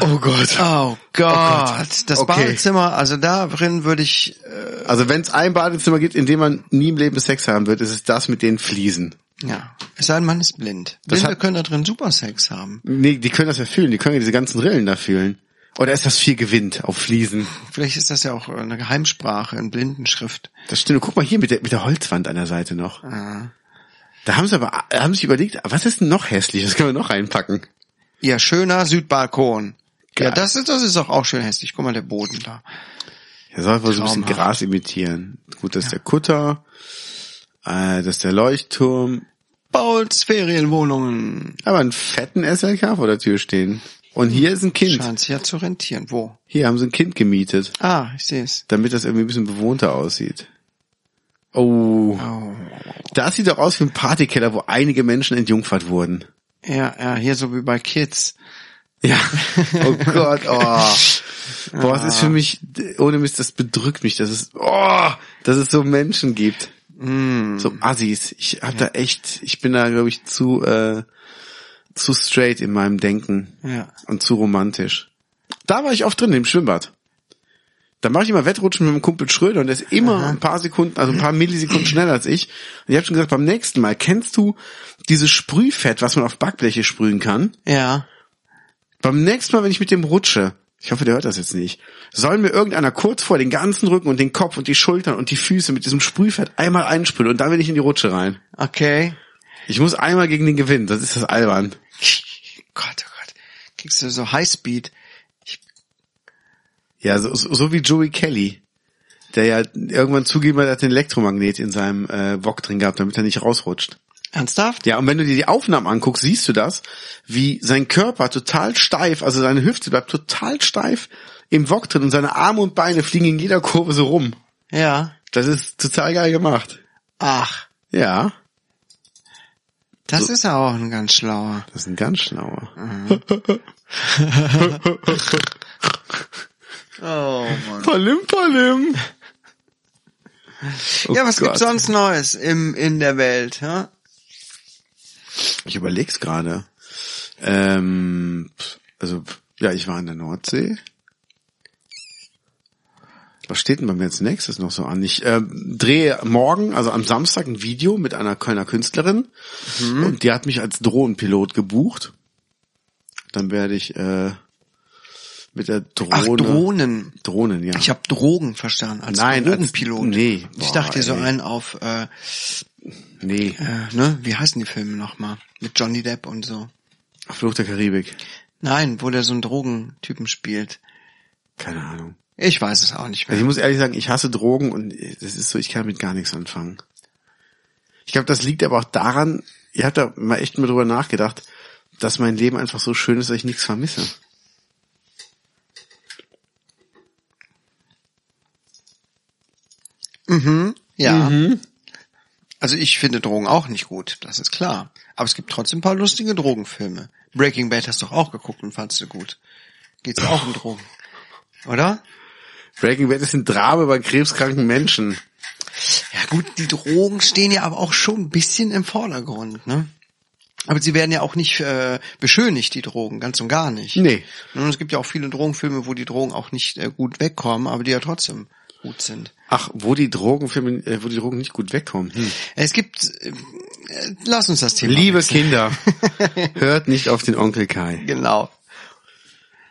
Oh Gott. Oh Gott. Das Okay. Badezimmer, also da drin würde ich, äh, Also wenn es ein Badezimmer gibt, in dem man nie im Leben Sex haben wird, ist es das mit den Fliesen. ja, es sei denn, man ist blind. Das Blinde hat- können da drin super Sex haben. Nee, die können das ja fühlen. Die können ja diese ganzen Rillen da fühlen. Oder ist das viel Gewinn auf Fliesen? Vielleicht ist das ja auch eine Geheimsprache in Blindenschrift. Das stimmt. Guck mal hier mit der, mit der Holzwand an der Seite noch. Ah. Da haben sie aber, haben sich überlegt, was ist denn noch hässlich? Das können wir noch reinpacken. Ihr schöner Südbalkon. Geil. Ja, das ist, das ist doch auch schön hässlich. Guck mal, der Boden da. Er soll wohl so ein bisschen. Gras imitieren. Gut, das ist der Kutter, äh, das ist der Leuchtturm. Bauls Ferienwohnungen. Aber einen fetten SLK vor der Tür stehen. Und hier ist ein Kind. Scheint sich ja zu rentieren. Wo? Hier haben sie ein Kind gemietet, Ah, ich sehe es. damit das irgendwie ein bisschen bewohnter aussieht. Oh. Oh. Das sieht doch aus wie ein Partykeller, wo einige Menschen entjungfert wurden. Ja, ja, hier so wie bei Kids. Ja. Oh Gott, oh. Boah, es ist für mich, ohne Mist, das bedrückt mich, dass es, oh, dass es so Menschen gibt. Mm. So Assis. Ich hab da echt, ich bin da, glaube ich, zu, äh, zu straight in meinem Denken Ja. und zu romantisch. Da war ich oft drin, im Schwimmbad. Da mache ich immer Wettrutschen mit dem Kumpel Schröder und der ist immer ein paar Sekunden, also ein paar Millisekunden schneller als ich. Und ich habe schon gesagt, beim nächsten Mal, kennst du dieses Sprühfett, was man auf Backbleche sprühen kann? Ja. Beim nächsten Mal, wenn ich mit dem rutsche, ich hoffe, der hört das jetzt nicht, soll mir irgendeiner kurz vor den ganzen Rücken und den Kopf und die Schultern und die Füße mit diesem Sprühfett einmal einsprühen und dann will ich in die Rutsche rein. Okay. Ich muss einmal gegen den gewinnen, das ist das albern. Gott, oh Gott. Kriegst du so Highspeed. Ja, so, so, so wie Joey Kelly, der ja irgendwann zugeben hat, er hat den Elektromagnet in seinem äh, Wok drin gehabt, damit er nicht rausrutscht. Ernsthaft? Ja, und wenn du dir die Aufnahmen anguckst, siehst du das, wie sein Körper total steif, also seine Hüfte bleibt total steif im Wok drin und seine Arme und Beine fliegen in jeder Kurve so rum. Ja. Das ist total geil gemacht. Ach, Ja, das ist ja auch ein ganz schlauer. das ist ein ganz schlauer. Oh Mann. Palim, palim. Oh ja, was Gott. gibt's sonst Neues im, in der Welt? Ja? Ich überleg's gerade. Ähm, also, ja, ich war in der Nordsee. Was steht denn bei mir als nächstes noch so an? Ich äh, drehe morgen, also am Samstag, ein Video mit einer Kölner Künstlerin und die hat mich als Drohnenpilot gebucht. Dann werde ich äh, mit der Drohne. Ach, Drohnen. Drohnen, ja. Ich habe Drogen verstanden als Nein, als- Drogenpilot. nee. ich Boah, dachte so ey. einen auf, äh, nee, äh, ne, wie heißen die Filme nochmal? Mit Johnny Depp und so. Fluch der Karibik. Nein, wo der so einen Drogentypen spielt. Keine Ahnung. Ich weiß es auch nicht Also mehr. ich muss ehrlich sagen, ich hasse Drogen und das ist so, ich kann mit gar nichts anfangen. Ich glaube, das liegt aber auch daran, ihr habt da mal echt mal drüber nachgedacht, dass mein Leben einfach so schön ist, dass ich nichts vermisse. Ja. Mhm. Also ich finde Drogen auch nicht gut, das ist klar. Aber es gibt trotzdem ein paar lustige Drogenfilme. Breaking Bad hast du doch auch geguckt und fandst du gut. Geht's ja auch um Drogen. Oder? Breaking Bad ist ein Drama bei krebskranken Menschen. Ja gut, die Drogen stehen ja aber auch schon ein bisschen im Vordergrund, ne? Aber sie werden ja auch nicht äh, beschönigt, die Drogen, ganz und gar nicht. Nee. Und es gibt ja auch viele Drogenfilme, wo die Drogen auch nicht äh, gut wegkommen, aber die ja trotzdem gut sind. Ach, wo die Drogenfilme, äh, wo die Drogen nicht gut wegkommen. Hm. Es gibt, äh, lass uns das Thema. Liebe wechseln. Kinder, hört nicht auf den Onkel Kai. Genau.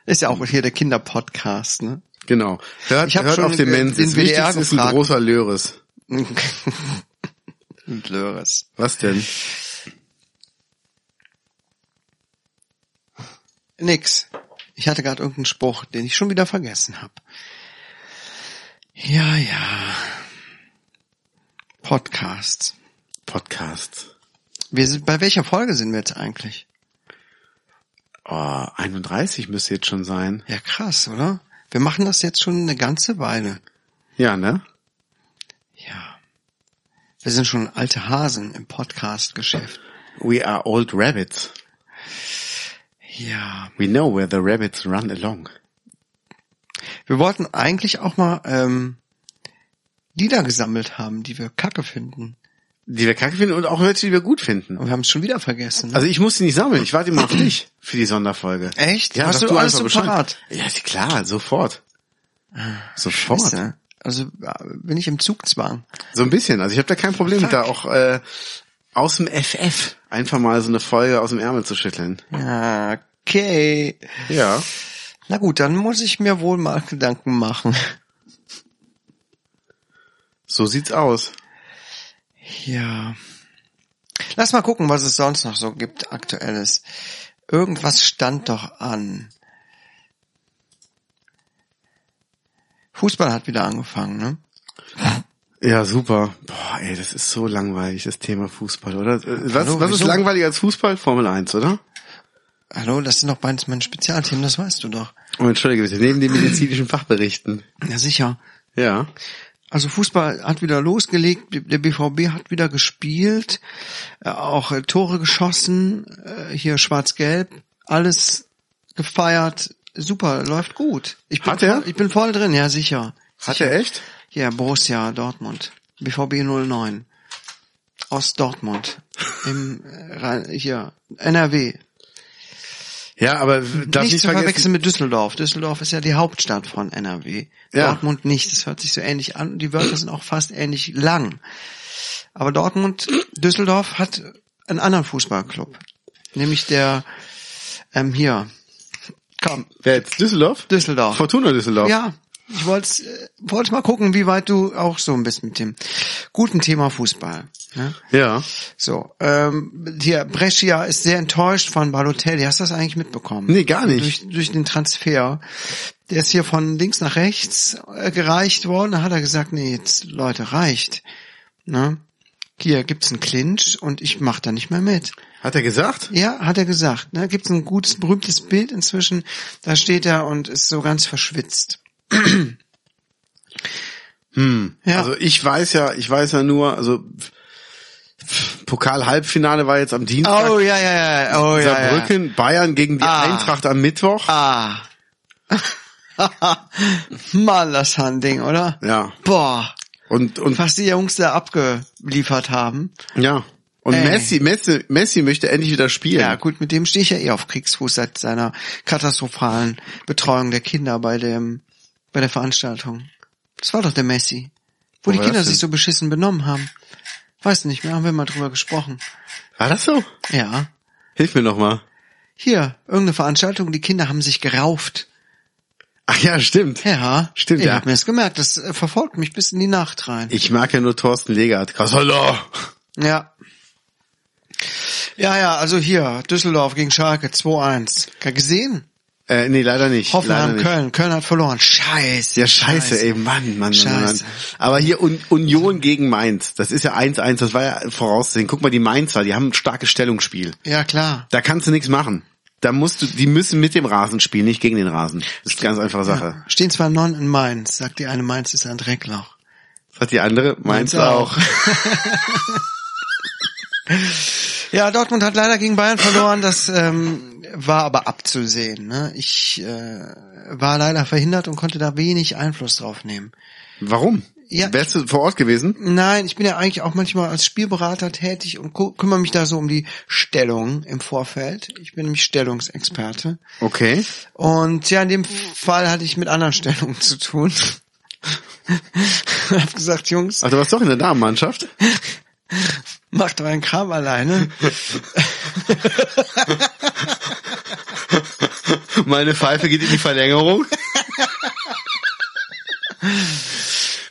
Ist ja auch hier der Kinderpodcast, ne? Genau. Hört, Ich hört schon auf den Mensch. Das Wichtigste ist ein großer Löres. Löres. Was denn? Nix. Ich hatte gerade irgendeinen Spruch, den ich schon wieder vergessen habe. Ja, ja. Podcasts. Podcast. Wir sind, bei welcher Folge sind wir jetzt eigentlich? Oh, 31 müsste jetzt schon sein. Ja, krass, oder? Wir machen das jetzt schon eine ganze Weile. Ja, ne? Ja. Wir sind schon alte Hasen im Podcast-Geschäft. We are old rabbits. Ja. We know where the rabbits run along. Wir wollten eigentlich auch mal ähm, Lieder gesammelt haben, die wir kacke finden. Die wir kacke finden und auch welche, die wir gut finden. Und wir haben es schon wieder vergessen. ne? Also ich muss die nicht sammeln. Ich warte immer auf dich für die Sonderfolge. Echt? Ja, Hast sag du alles so Bescheid. parat? Ja, klar, sofort. Sofort. Scheiße. Also bin ich im Zugzwang. So ein bisschen. Also ich habe da kein Problem mit, da auch äh, aus dem FF einfach mal so eine Folge aus dem Ärmel zu schütteln. Ja, okay. Ja. Na gut, dann muss ich mir wohl mal Gedanken machen. So sieht's aus. Ja. Lass mal gucken, was es sonst noch so gibt, aktuelles. Irgendwas stand doch an. Fußball hat wieder angefangen, ne? Ja, super. Boah, ey, das ist so langweilig, das Thema Fußball, oder? Äh, Was, Hallo, was ist langweiliger als Fußball? Formel 1, oder? Hallo, das sind doch beides meine Spezialthemen, das weißt du doch. Oh, entschuldige bitte, neben den medizinischen Fachberichten. Ja, sicher. Ja. Also Fußball hat wieder losgelegt, der BVB hat wieder gespielt, äh, auch äh, Tore geschossen, äh, hier schwarz-gelb, alles gefeiert, super, läuft gut. Ich bin, Hat er? Voll, ich bin voll drin, ja sicher. Hat sicher. er echt? Ja, Borussia Dortmund, BVB 09 aus Dortmund im hier NRW. Ja, aber darf nicht nicht zu vergessen, verwechseln mit Düsseldorf. Düsseldorf ist ja die Hauptstadt von NRW. Ja. Dortmund nicht. Das hört sich so ähnlich an. Die Wörter sind auch fast ähnlich lang. Aber Dortmund, Düsseldorf hat einen anderen Fußballclub. Nämlich der, ähm, hier. Komm, wer jetzt Düsseldorf? Düsseldorf. Fortuna Düsseldorf. Ja, ich wollte äh, wollte mal gucken, wie weit du auch so ein bisschen mit dem guten Thema Fußball. Ne? Ja. So, ähm, hier, Brescia ist sehr enttäuscht von Balotelli. Hast du das eigentlich mitbekommen? Nee, gar nicht. Durch, durch den Transfer. Der ist hier von links nach rechts äh, gereicht worden. Da hat er gesagt, nee, jetzt, Leute, reicht. Ne? hier gibt's einen Clinch und ich mach da nicht mehr mit. Hat er gesagt? Ja, hat er gesagt. Ne? Gibt's ein gutes, berühmtes Bild inzwischen. Da steht er und ist so ganz verschwitzt. Hm. Ja. Also ich weiß ja, ich weiß ja nur, also Pokal-Halbfinale war jetzt am Dienstag. Oh ja, ja, ja. Oh ja, ja. Saarbrücken, Bayern gegen die Ah. Eintracht am Mittwoch. Ah. Mann, das war ein Ding, oder? Ja. Boah. Und, und, Was die Jungs da abgeliefert haben. ja. Und Ey. Messi, Messi, Messi möchte endlich wieder spielen. Ja, gut, mit dem stehe ich ja eh auf Kriegsfuß seit seiner katastrophalen Betreuung der Kinder bei dem, bei der Veranstaltung. Das war doch der Messi. Wo, Wo die Kinder sich so beschissen benommen haben. Weiß nicht mehr, haben wir mal drüber gesprochen. War das so? Ja. Hilf mir noch mal. Hier, irgendeine Veranstaltung, die Kinder haben sich gerauft. Ach ja, stimmt. Ja. Stimmt, ich ja. hab mir das gemerkt, das äh, verfolgt mich bis in die Nacht rein. Ich mag ja nur Thorsten Legert. Kassala. Ja. Ja, ja, also hier, Düsseldorf gegen Schalke 2-1. Gesehen? Äh, nee, leider nicht. leider Hoffenheim, nicht. Köln. Köln hat verloren. Scheiße. Ja, scheiße, ey, Mann, Mann, Mann, Mann. Scheiße. Aber hier Un Union gegen Mainz, das ist ja 1-1, das war ja vorauszusehen. Guck mal, die Mainzer, die haben ein starkes Stellungsspiel. Ja, klar. Da kannst du nichts machen. Da musst du, die müssen mit dem Rasen spielen, nicht gegen den Rasen. Das ist eine ganz einfache Sache. Stehen zwar non in Mainz, sagt die eine, Mainz ist ein Dreckloch. Was hat die andere? Mainz, Mainz auch. Ja, Dortmund hat leider gegen Bayern verloren, das ähm, war aber abzusehen. Ne? Ich äh, war leider verhindert und konnte da wenig Einfluss drauf nehmen. Warum? Ja. Wärst du vor Ort gewesen? Nein, ich bin ja eigentlich auch manchmal als Spielberater tätig und kümmere mich da so um die Stellung im Vorfeld. Ich bin nämlich Stellungsexperte. Okay. Und ja, in dem Fall hatte ich mit anderen Stellungen zu tun. und hab gesagt, Jungs, Ach, du warst doch in der Damenmannschaft? macht euren Kram alleine. Meine Pfeife geht in die Verlängerung.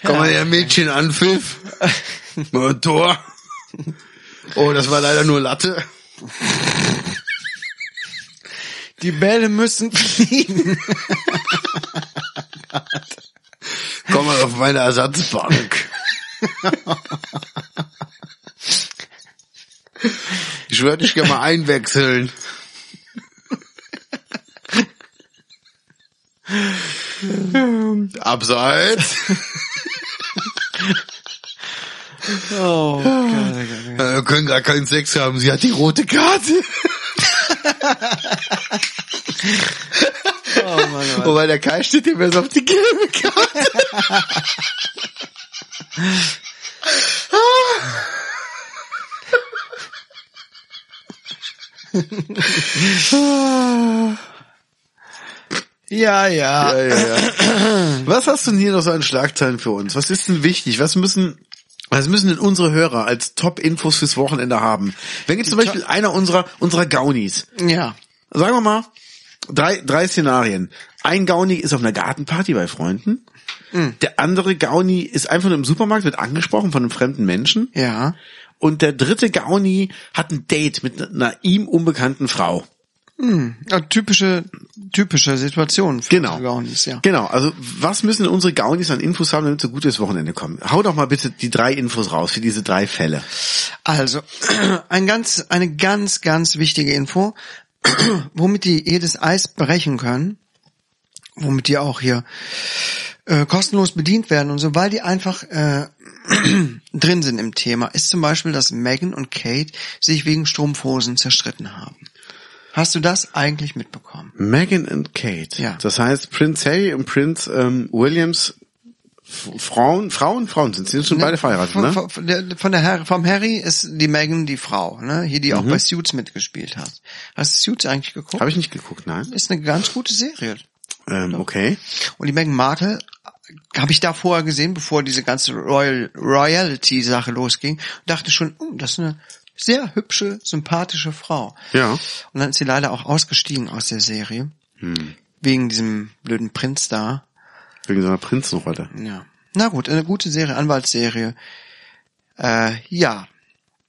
Komm mal her, Mädchen, Anpfiff. Tor. Oh, das war leider nur Latte. Die Bälle müssen fliegen. Komm mal auf meine Ersatzbank. Ich würde dich gerne mal einwechseln. Abseits. Oh, Gott, Gott, Gott. Wir können gar keinen Sex haben. Sie hat die rote Karte. Oh Mann, oh Mann. Wobei der Kai steht dem erst auf die gelbe Karte. Ja, ja. Ja, ja, ja. Was hast du denn hier noch so an Schlagzeilen für uns? Was ist denn wichtig? Was müssen, was müssen denn unsere Hörer als Top-Infos fürs Wochenende haben? Wenn jetzt zum Beispiel einer unserer, unserer Gaunis, Ja. sagen wir mal, drei, drei Szenarien. Ein Gauni ist auf einer Gartenparty bei Freunden. Der andere Gauni ist einfach nur im Supermarkt, wird angesprochen von einem fremden Menschen. Ja. Und der dritte Gauni hat ein Date mit einer ihm unbekannten Frau. ja typische, typische Situation für Genau. Gaunis, ja. Genau, also was müssen unsere Gaunis an Infos haben, damit sie gut ins Wochenende kommen? Hau doch mal bitte die drei Infos raus für diese drei Fälle. Also, ein ganz, eine ganz, ganz wichtige Info, womit die jedes Eis brechen können, womit die auch hier äh, kostenlos bedient werden und so, weil die einfach äh, drin sind im Thema, ist zum Beispiel, dass Meghan und Kate sich wegen Strumpfhosen zerstritten haben. Hast du das eigentlich mitbekommen? Meghan und Kate. Ja. Das heißt, Prince Harry und Prince ähm, Williams, Frauen, Frauen, Frauen sind, sie sind schon beide verheiratet, von, ne? von, der, von der Harry, vom Harry ist die Meghan die Frau, ne? Hier, die auch Mhm. bei Suits mitgespielt hat. Hast du Suits eigentlich geguckt? Habe ich nicht geguckt, nein. Ist eine ganz gute Serie. Ähm, okay. Und die Meghan Markle habe ich da vorher gesehen, bevor diese ganze Royal Royalty-Sache losging, und dachte schon, oh, das ist eine sehr hübsche, sympathische Frau. Ja. Und dann ist sie leider auch ausgestiegen aus der Serie. Hm. Wegen diesem blöden Prinz da. Wegen so einer Prinzenrolle. Ja. Na gut, eine gute Serie, Anwaltsserie. Äh, ja.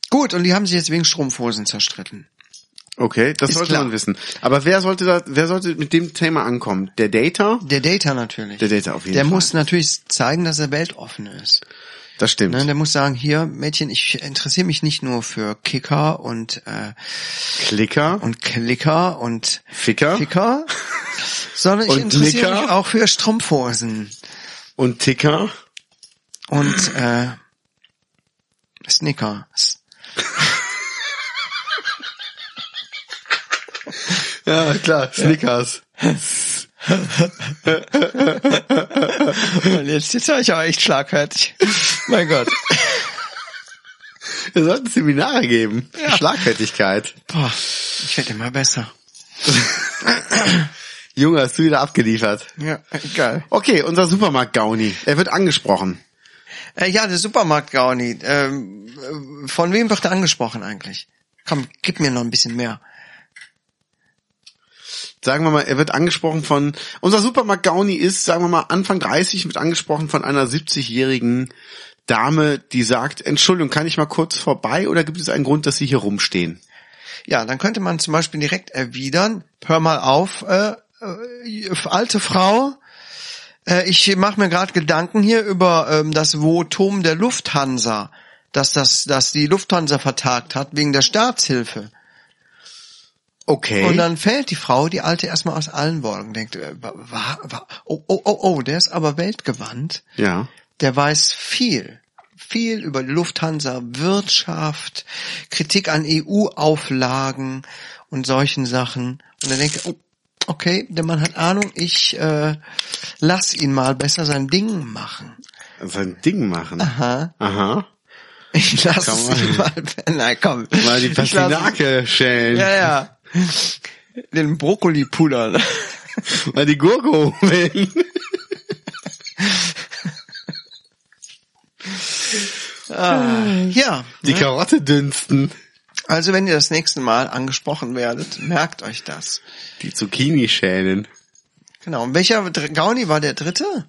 Gut, und die haben sich jetzt wegen Strumpfhosen zerstritten. Okay, das Ist sollte klar. man wissen. Aber wer sollte da, wer sollte mit dem Thema ankommen? Der Dater? Der Data natürlich. Der Dater auf jeden Der Fall. muss natürlich zeigen, dass er weltoffen ist. Das stimmt. Ne, der muss sagen, hier, Mädchen, ich interessiere mich nicht nur für Kicker und äh, Klicker und Klicker und Ficker Ficker, sondern ich interessiere Nicker? mich auch für Strumpfhosen und Ticker. und äh, Snickers. Ja, klar, Snickers. Und jetzt, jetzt war ich aber echt schlagfertig. mein Gott. Wir sollten Seminare geben. Ja. Schlagfertigkeit. Boah, ich werde immer besser. Junge, hast du wieder abgeliefert. Ja, geil. Okay, unser Supermarkt Gauni. Er wird angesprochen. Äh, ja, der Supermarkt Gauni. Ähm, äh, von wem wird er angesprochen eigentlich? Komm, gib mir noch ein bisschen mehr. Sagen wir mal, er wird angesprochen von, unser Supermarkt Gauni ist, sagen wir mal, Anfang 30, wird angesprochen von einer 70-jährigen Dame, die sagt, Entschuldigung, kann ich mal kurz vorbei oder gibt es einen Grund, dass Sie hier rumstehen? Ja, dann könnte man zum Beispiel direkt erwidern, hör mal auf, äh, äh, alte Frau, äh, ich mache mir gerade Gedanken hier über ähm, das Votum der Lufthansa, dass das, dass die Lufthansa vertagt hat wegen der Staatshilfe. Okay. Und dann fällt die Frau, die Alte, erstmal aus allen Wolken, denkt, äh, wa, wa, wa, oh, oh, oh, oh, der ist aber weltgewandt. ja. Der weiß viel, viel über Lufthansa, Wirtschaft, Kritik an EU-Auflagen und solchen Sachen. Und dann denkt er, oh, okay, der Mann hat Ahnung, ich äh, lass ihn mal besser sein Ding machen. Sein Ding machen. Aha. Aha. Ich lass ihn mal, nein, komm. Mal die Pastinake schälen. Ja, ja. Den Brokkoli pudern. Mal die Gurke holen. Ah, ja. Die Karotte dünsten. Also wenn ihr das nächste Mal angesprochen werdet, merkt euch das. Die Zucchini schälen. Genau. Und welcher Gauni war der dritte?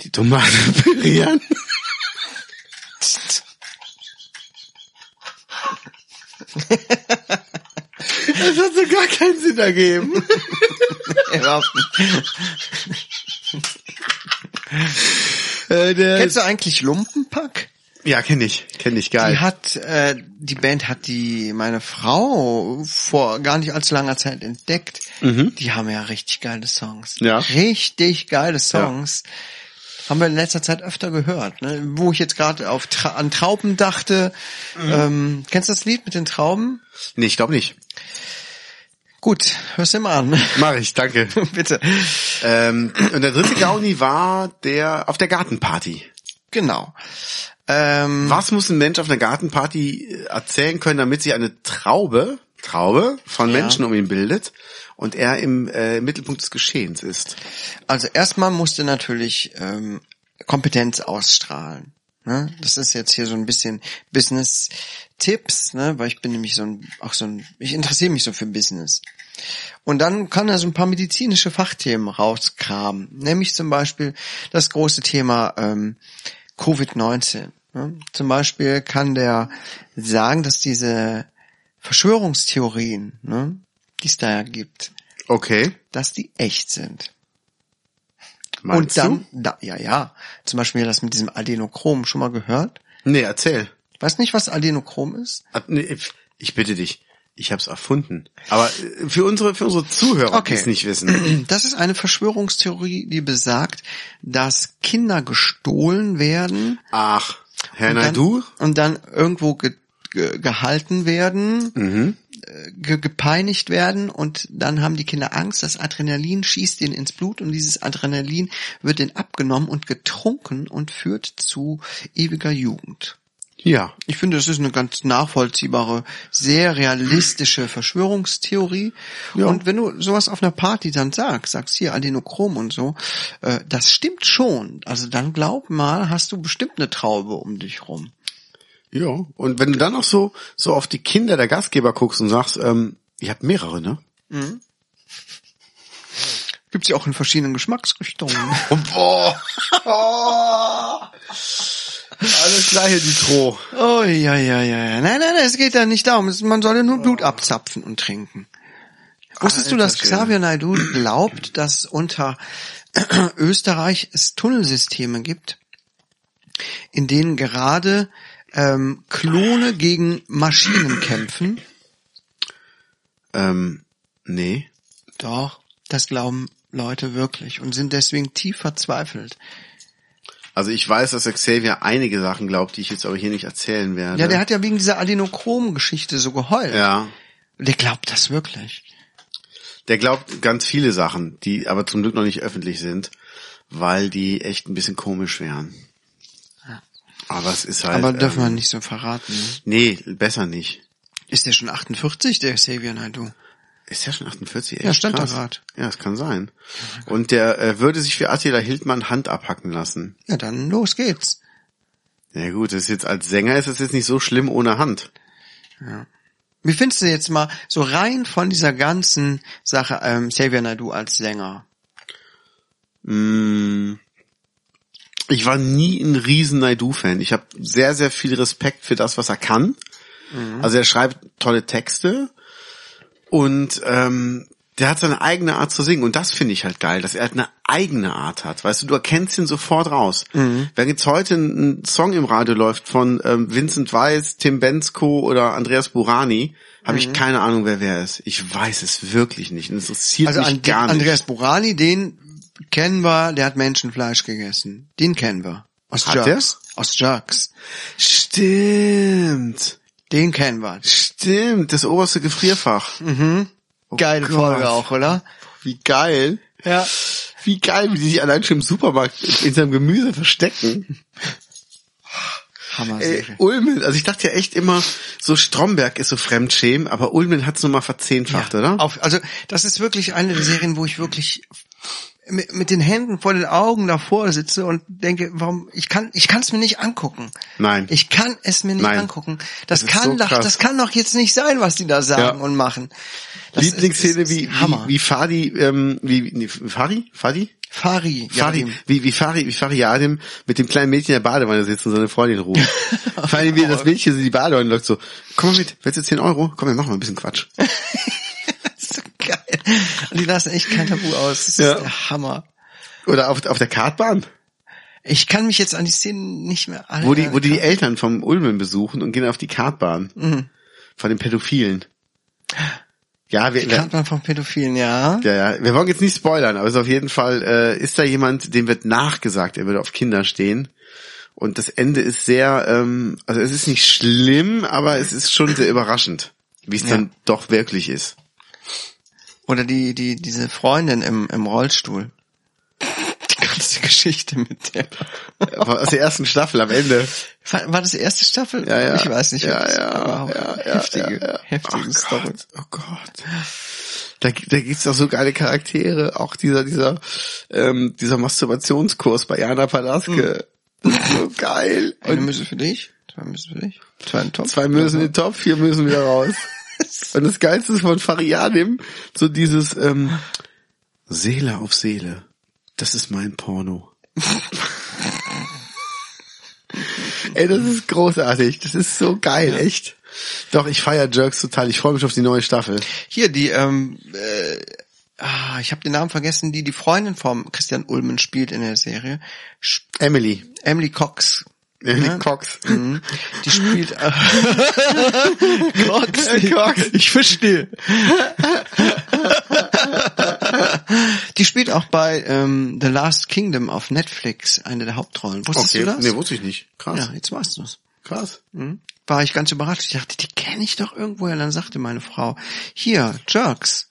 Die Tomate pürieren. Das hat so gar keinen Sinn ergeben. Äh, Kennst du eigentlich Lumpenpack? ja, kenne ich. Kenne ich, geil. Die hat, äh, die Band hat die, meine Frau vor gar nicht allzu langer Zeit entdeckt. Die haben ja richtig geile Songs. Mhm. Ja. Richtig geile Songs. Haben wir in letzter Zeit öfter gehört. Ne? Wo ich jetzt gerade auf Tra an Trauben dachte. Mhm. Ähm, kennst du das Lied mit den Trauben? nee, ich glaube nicht. Gut, hörst du mal an. Mach ich, danke. Bitte. ähm, und der dritte Gauni war der auf der Gartenparty. Genau. Ähm, Was muss ein Mensch auf einer Gartenparty erzählen können, damit sich eine Traube, Traube von Ja. Menschen um ihn bildet und er im äh, Mittelpunkt des Geschehens ist? Also erstmal musste natürlich ähm, Kompetenz ausstrahlen. Ne? Das ist jetzt hier so ein bisschen Business-Tipps, ne? weil ich bin nämlich so ein, auch so ein, ich interessiere mich so für Business. Und dann kann er so ein paar medizinische Fachthemen rauskramen, nämlich zum Beispiel das große Thema ähm, Covid-19. Ne? Zum Beispiel kann der sagen, dass diese Verschwörungstheorien, ne, die es da ja gibt, Okay. dass die echt sind. Meinst und dann, da, ja, ja, zum Beispiel das mit diesem Adenochrom schon mal gehört. Nee, erzähl. Weißt nicht, was Adenochrom ist? Ah, nee, Ich bitte dich. Ich habe es erfunden. Aber äh, für unsere für unsere Zuhörer, Okay. die es nicht wissen. Das ist eine Verschwörungstheorie, die besagt, dass Kinder gestohlen werden Ach, Herr und dann, Naidu? und dann irgendwo ge, ge, gehalten werden, Mhm. äh, ge, gepeinigt werden und dann haben die Kinder Angst, das Adrenalin schießt ihnen ins Blut und dieses Adrenalin wird ihnen abgenommen und getrunken und führt zu ewiger Jugend. Ja. Ich finde, das ist eine ganz nachvollziehbare, sehr realistische Verschwörungstheorie. Ja. Und wenn du sowas auf einer Party dann sagst, sagst hier Adenochrom und so, äh, das stimmt schon. Also dann glaub mal, hast du bestimmt eine Traube um dich rum. Ja. Und wenn du dann noch so so auf die Kinder der Gastgeber guckst und sagst, ähm, ihr habt mehrere, ne? Gibt's ja auch in verschiedenen Geschmacksrichtungen. Boah. Alles gleiche, die Tro. oh ja, ja, ja, ja. Nein, nein, nein, es geht da nicht darum. Man soll ja nur Blut abzapfen und trinken. Wusstest du, dass Alter. Xavier Naidoo glaubt, dass unter Österreich es Tunnelsysteme gibt? in denen gerade ähm, Klone gegen Maschinen kämpfen. Ähm, nee. Doch, das glauben Leute wirklich und sind deswegen tief verzweifelt. Also ich weiß, dass Xavier einige Sachen glaubt, die ich jetzt aber hier nicht erzählen werde. Ja, der hat ja wegen dieser Adenochrom-Geschichte so geheult. ja. Der glaubt das wirklich. Der glaubt ganz viele Sachen, die aber zum Glück noch nicht öffentlich sind, weil die echt ein bisschen komisch wären. Aber es ist halt. Aber dürfen wir ähm, nicht so verraten. Ne? Nee, besser nicht. Ist der schon 48, der Xavier Naidoo? Ist der schon 48? Echt Ja, stand da krass. grad. Ja, das kann sein. Und der äh, würde sich für Attila Hildmann Hand abhacken lassen. Ja, dann los geht's. Ja gut, das ist jetzt als Sänger ist es jetzt nicht so schlimm ohne Hand. Wie findest du jetzt mal so rein von dieser ganzen Sache ähm, Xavier Naidoo als Sänger? Mm. Ich war nie ein riesen Naidu-Fan. Ich habe sehr, sehr viel Respekt für das, was er kann. Also er schreibt tolle Texte und ähm, der hat seine eigene Art zu singen und das finde ich halt geil, dass er halt eine eigene Art hat. Weißt du, du erkennst ihn sofort raus. Wenn jetzt heute ein Song im Radio läuft von ähm, Vincent Weiss, Tim Bensko oder Andreas Burani, habe ich keine Ahnung, wer wer ist. Ich weiß es wirklich nicht. Und es interessiert Also mich an, gar nicht. Andreas Burani, den kennen wir, der hat Menschenfleisch gegessen. Den kennen wir. Aus Hat Jerks. Aus Jerks. Stimmt. Den kennen wir. Stimmt, das oberste Gefrierfach. Geile Gott. Folge auch, oder? Wie geil. Ja. Wie geil, wie die sich allein schon im Supermarkt in seinem Gemüse verstecken. Hammer. Ey, Ulmen, also ich dachte ja echt immer, so Stromberg ist so Fremdschämen, aber Ulmen hat's nochmal verzehnfacht, oder? Auf, also das ist wirklich eine der Serien, wo ich wirklich mit, mit den Händen vor den Augen davor sitze und denke, warum ich kann ich kann es mir nicht angucken. Nein. Ich kann es mir nicht Nein. angucken. Das, Das kann so doch das kann doch jetzt nicht sein, was die da sagen Ja. und machen. Das Lieblingsszene ist- ist wie, Hammer. wie, wie Fadi, ähm, wie, nee, Fadi? Fadi? Fari, Fari, Yadim. wie, wie Fari, wie Fari Yadim mit dem kleinen Mädchen in der Badewanne sitzt und seine Freundin ruft. Vor allem, wie das Mädchen in die Badewanne läuft so, komm mal mit, willst du 10 Euro? Komm, wir machen mal ein bisschen Quatsch. Das ist so geil. Und die lassen echt kein Tabu aus. Das Ja. ist der Hammer. Oder auf, auf der Kartbahn, Ich kann mich jetzt an die Szenen nicht mehr alle wo die, wo die die Eltern vom Ulmen besuchen und gehen auf die Kartbahn. Von den Pädophilen. Ja, wir, die Kartbahn von Pädophilen, ja. ja, ja, wir wollen jetzt nicht spoilern, aber es ist auf jeden Fall, äh, ist da jemand, dem wird nachgesagt, er würde auf Kinder stehen. Und das Ende ist sehr, ähm, also es ist nicht schlimm, aber es ist schon sehr überraschend, wie es Ja. dann doch wirklich ist. Oder die, die, diese Freundin im, im Rollstuhl. Die ganze Geschichte mit der. Aber aus der ersten Staffel am Ende. War, war das die erste Staffel? Ja, ja. Ich weiß nicht. Ja, was- ja, aber ja, ja, heftige, ja, ja. heftige oh Story. Gott, oh Gott. Da, da gibt's doch so geile Charaktere. Auch dieser, dieser, ähm, dieser Masturbationskurs bei Jana Palaske. Das ist so geil. Eine Müsse für dich, zwei Müsse für dich, zwei im Topf. zwei müssen in den Topf, vier müssen wieder raus. Und das Geilste ist von Fariadim, so dieses, ähm, Seele auf Seele. Das ist mein Porno. Ey, das ist großartig. Das ist so geil, echt. Doch, ich feier Jerks total. Ich freue mich auf die neue Staffel. Hier, die, ähm, äh, ah, ich habe den Namen vergessen, die die Freundin vom Christian Ulmen spielt in der Serie. Sp- Emily. Emily Cox. Emily Ja. Cox. Mhm. Die spielt Cox. Cox. Ich verstehe. Die spielt auch bei ähm, The Last Kingdom auf Netflix eine der Hauptrollen. Wusstest Okay, du das? nee, wusste ich nicht. Krass. ja, jetzt weißt du es. Krass. Mhm. War ich ganz überrascht. Ich dachte, die kenne ich doch irgendwoher. Und dann sagte meine Frau, hier, Jerks.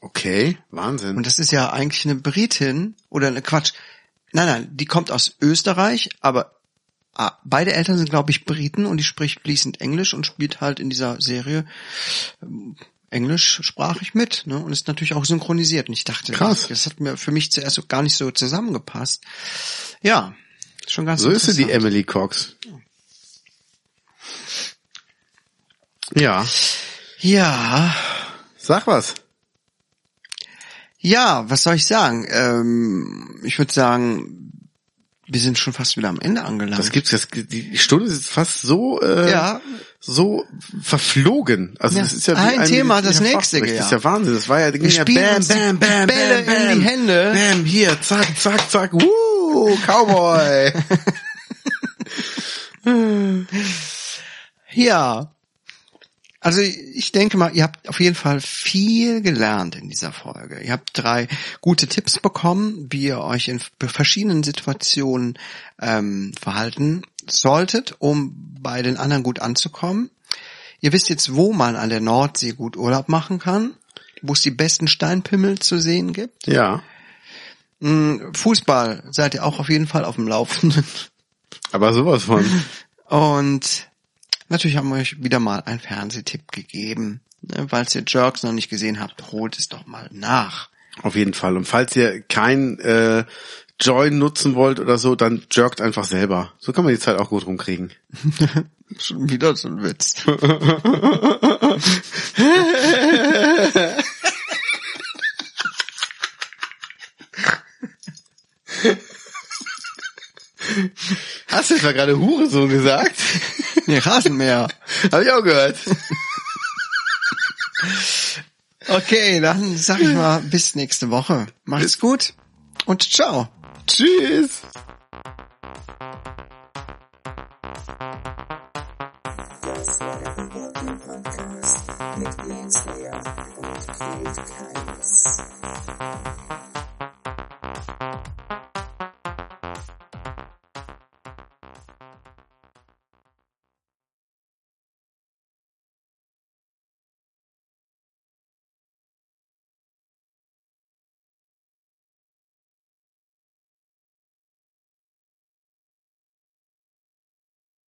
Okay, Wahnsinn. Und das ist ja eigentlich eine Britin oder eine Quatsch. Nein, nein, die kommt aus Österreich, aber beide Eltern sind, glaube ich, Briten und die spricht fließend Englisch und spielt halt in dieser Serie ähm, englischsprachig mit, ne? Und ist natürlich auch synchronisiert. Und ich dachte, Krass. Das, hat mir für mich zuerst so gar nicht so zusammengepasst. Ja, schon ganz so ist sie, die. Emily Cox. Ja, Ja, sag was. ja, was soll ich sagen? Ähm, ich würde sagen, wir sind schon fast wieder am Ende angelangt. Das gibt's jetzt. Die Stunde ist fast so, äh, Ja. so verflogen. Also Ja. das ist ja wie Ein Thema, das nächste, ja. Das ist ja Wahnsinn. Das war ja, ging ja bam, die bam, bam, Bälle bam, bam. in die Hände. Bam, hier, zack, zack, zack. Woo, Cowboy. ja. Also ich denke mal, ihr habt auf jeden Fall viel gelernt in dieser Folge. Ihr habt drei gute Tipps bekommen, wie ihr euch in verschiedenen Situationen ähm, verhalten solltet, um bei den anderen gut anzukommen. Ihr wisst jetzt, wo man an der Nordsee gut Urlaub machen kann, wo es die besten Steinpimmel zu sehen gibt. Ja. Mm, Fußball seid ihr auch auf jeden Fall auf dem Laufenden. Aber sowas von. Und natürlich haben wir euch wieder mal einen Fernsehtipp gegeben. Ne, Falls ihr Jerks noch nicht gesehen habt, holt es doch mal nach. Auf jeden Fall. Und falls ihr kein äh, Join nutzen wollt oder so, dann jerkt einfach selber. So kann man die Zeit auch gut rumkriegen. Schon wieder so ein Witz. Hast du etwa gerade Hure so gesagt? Nee, Rasenmäher. Hab ich auch gehört. Okay, dann sag ich mal bis nächste Woche. Macht's gut und ciao. Tschüss. Das war der Reporting Podcast mit Jens Lehr und Knut Keines.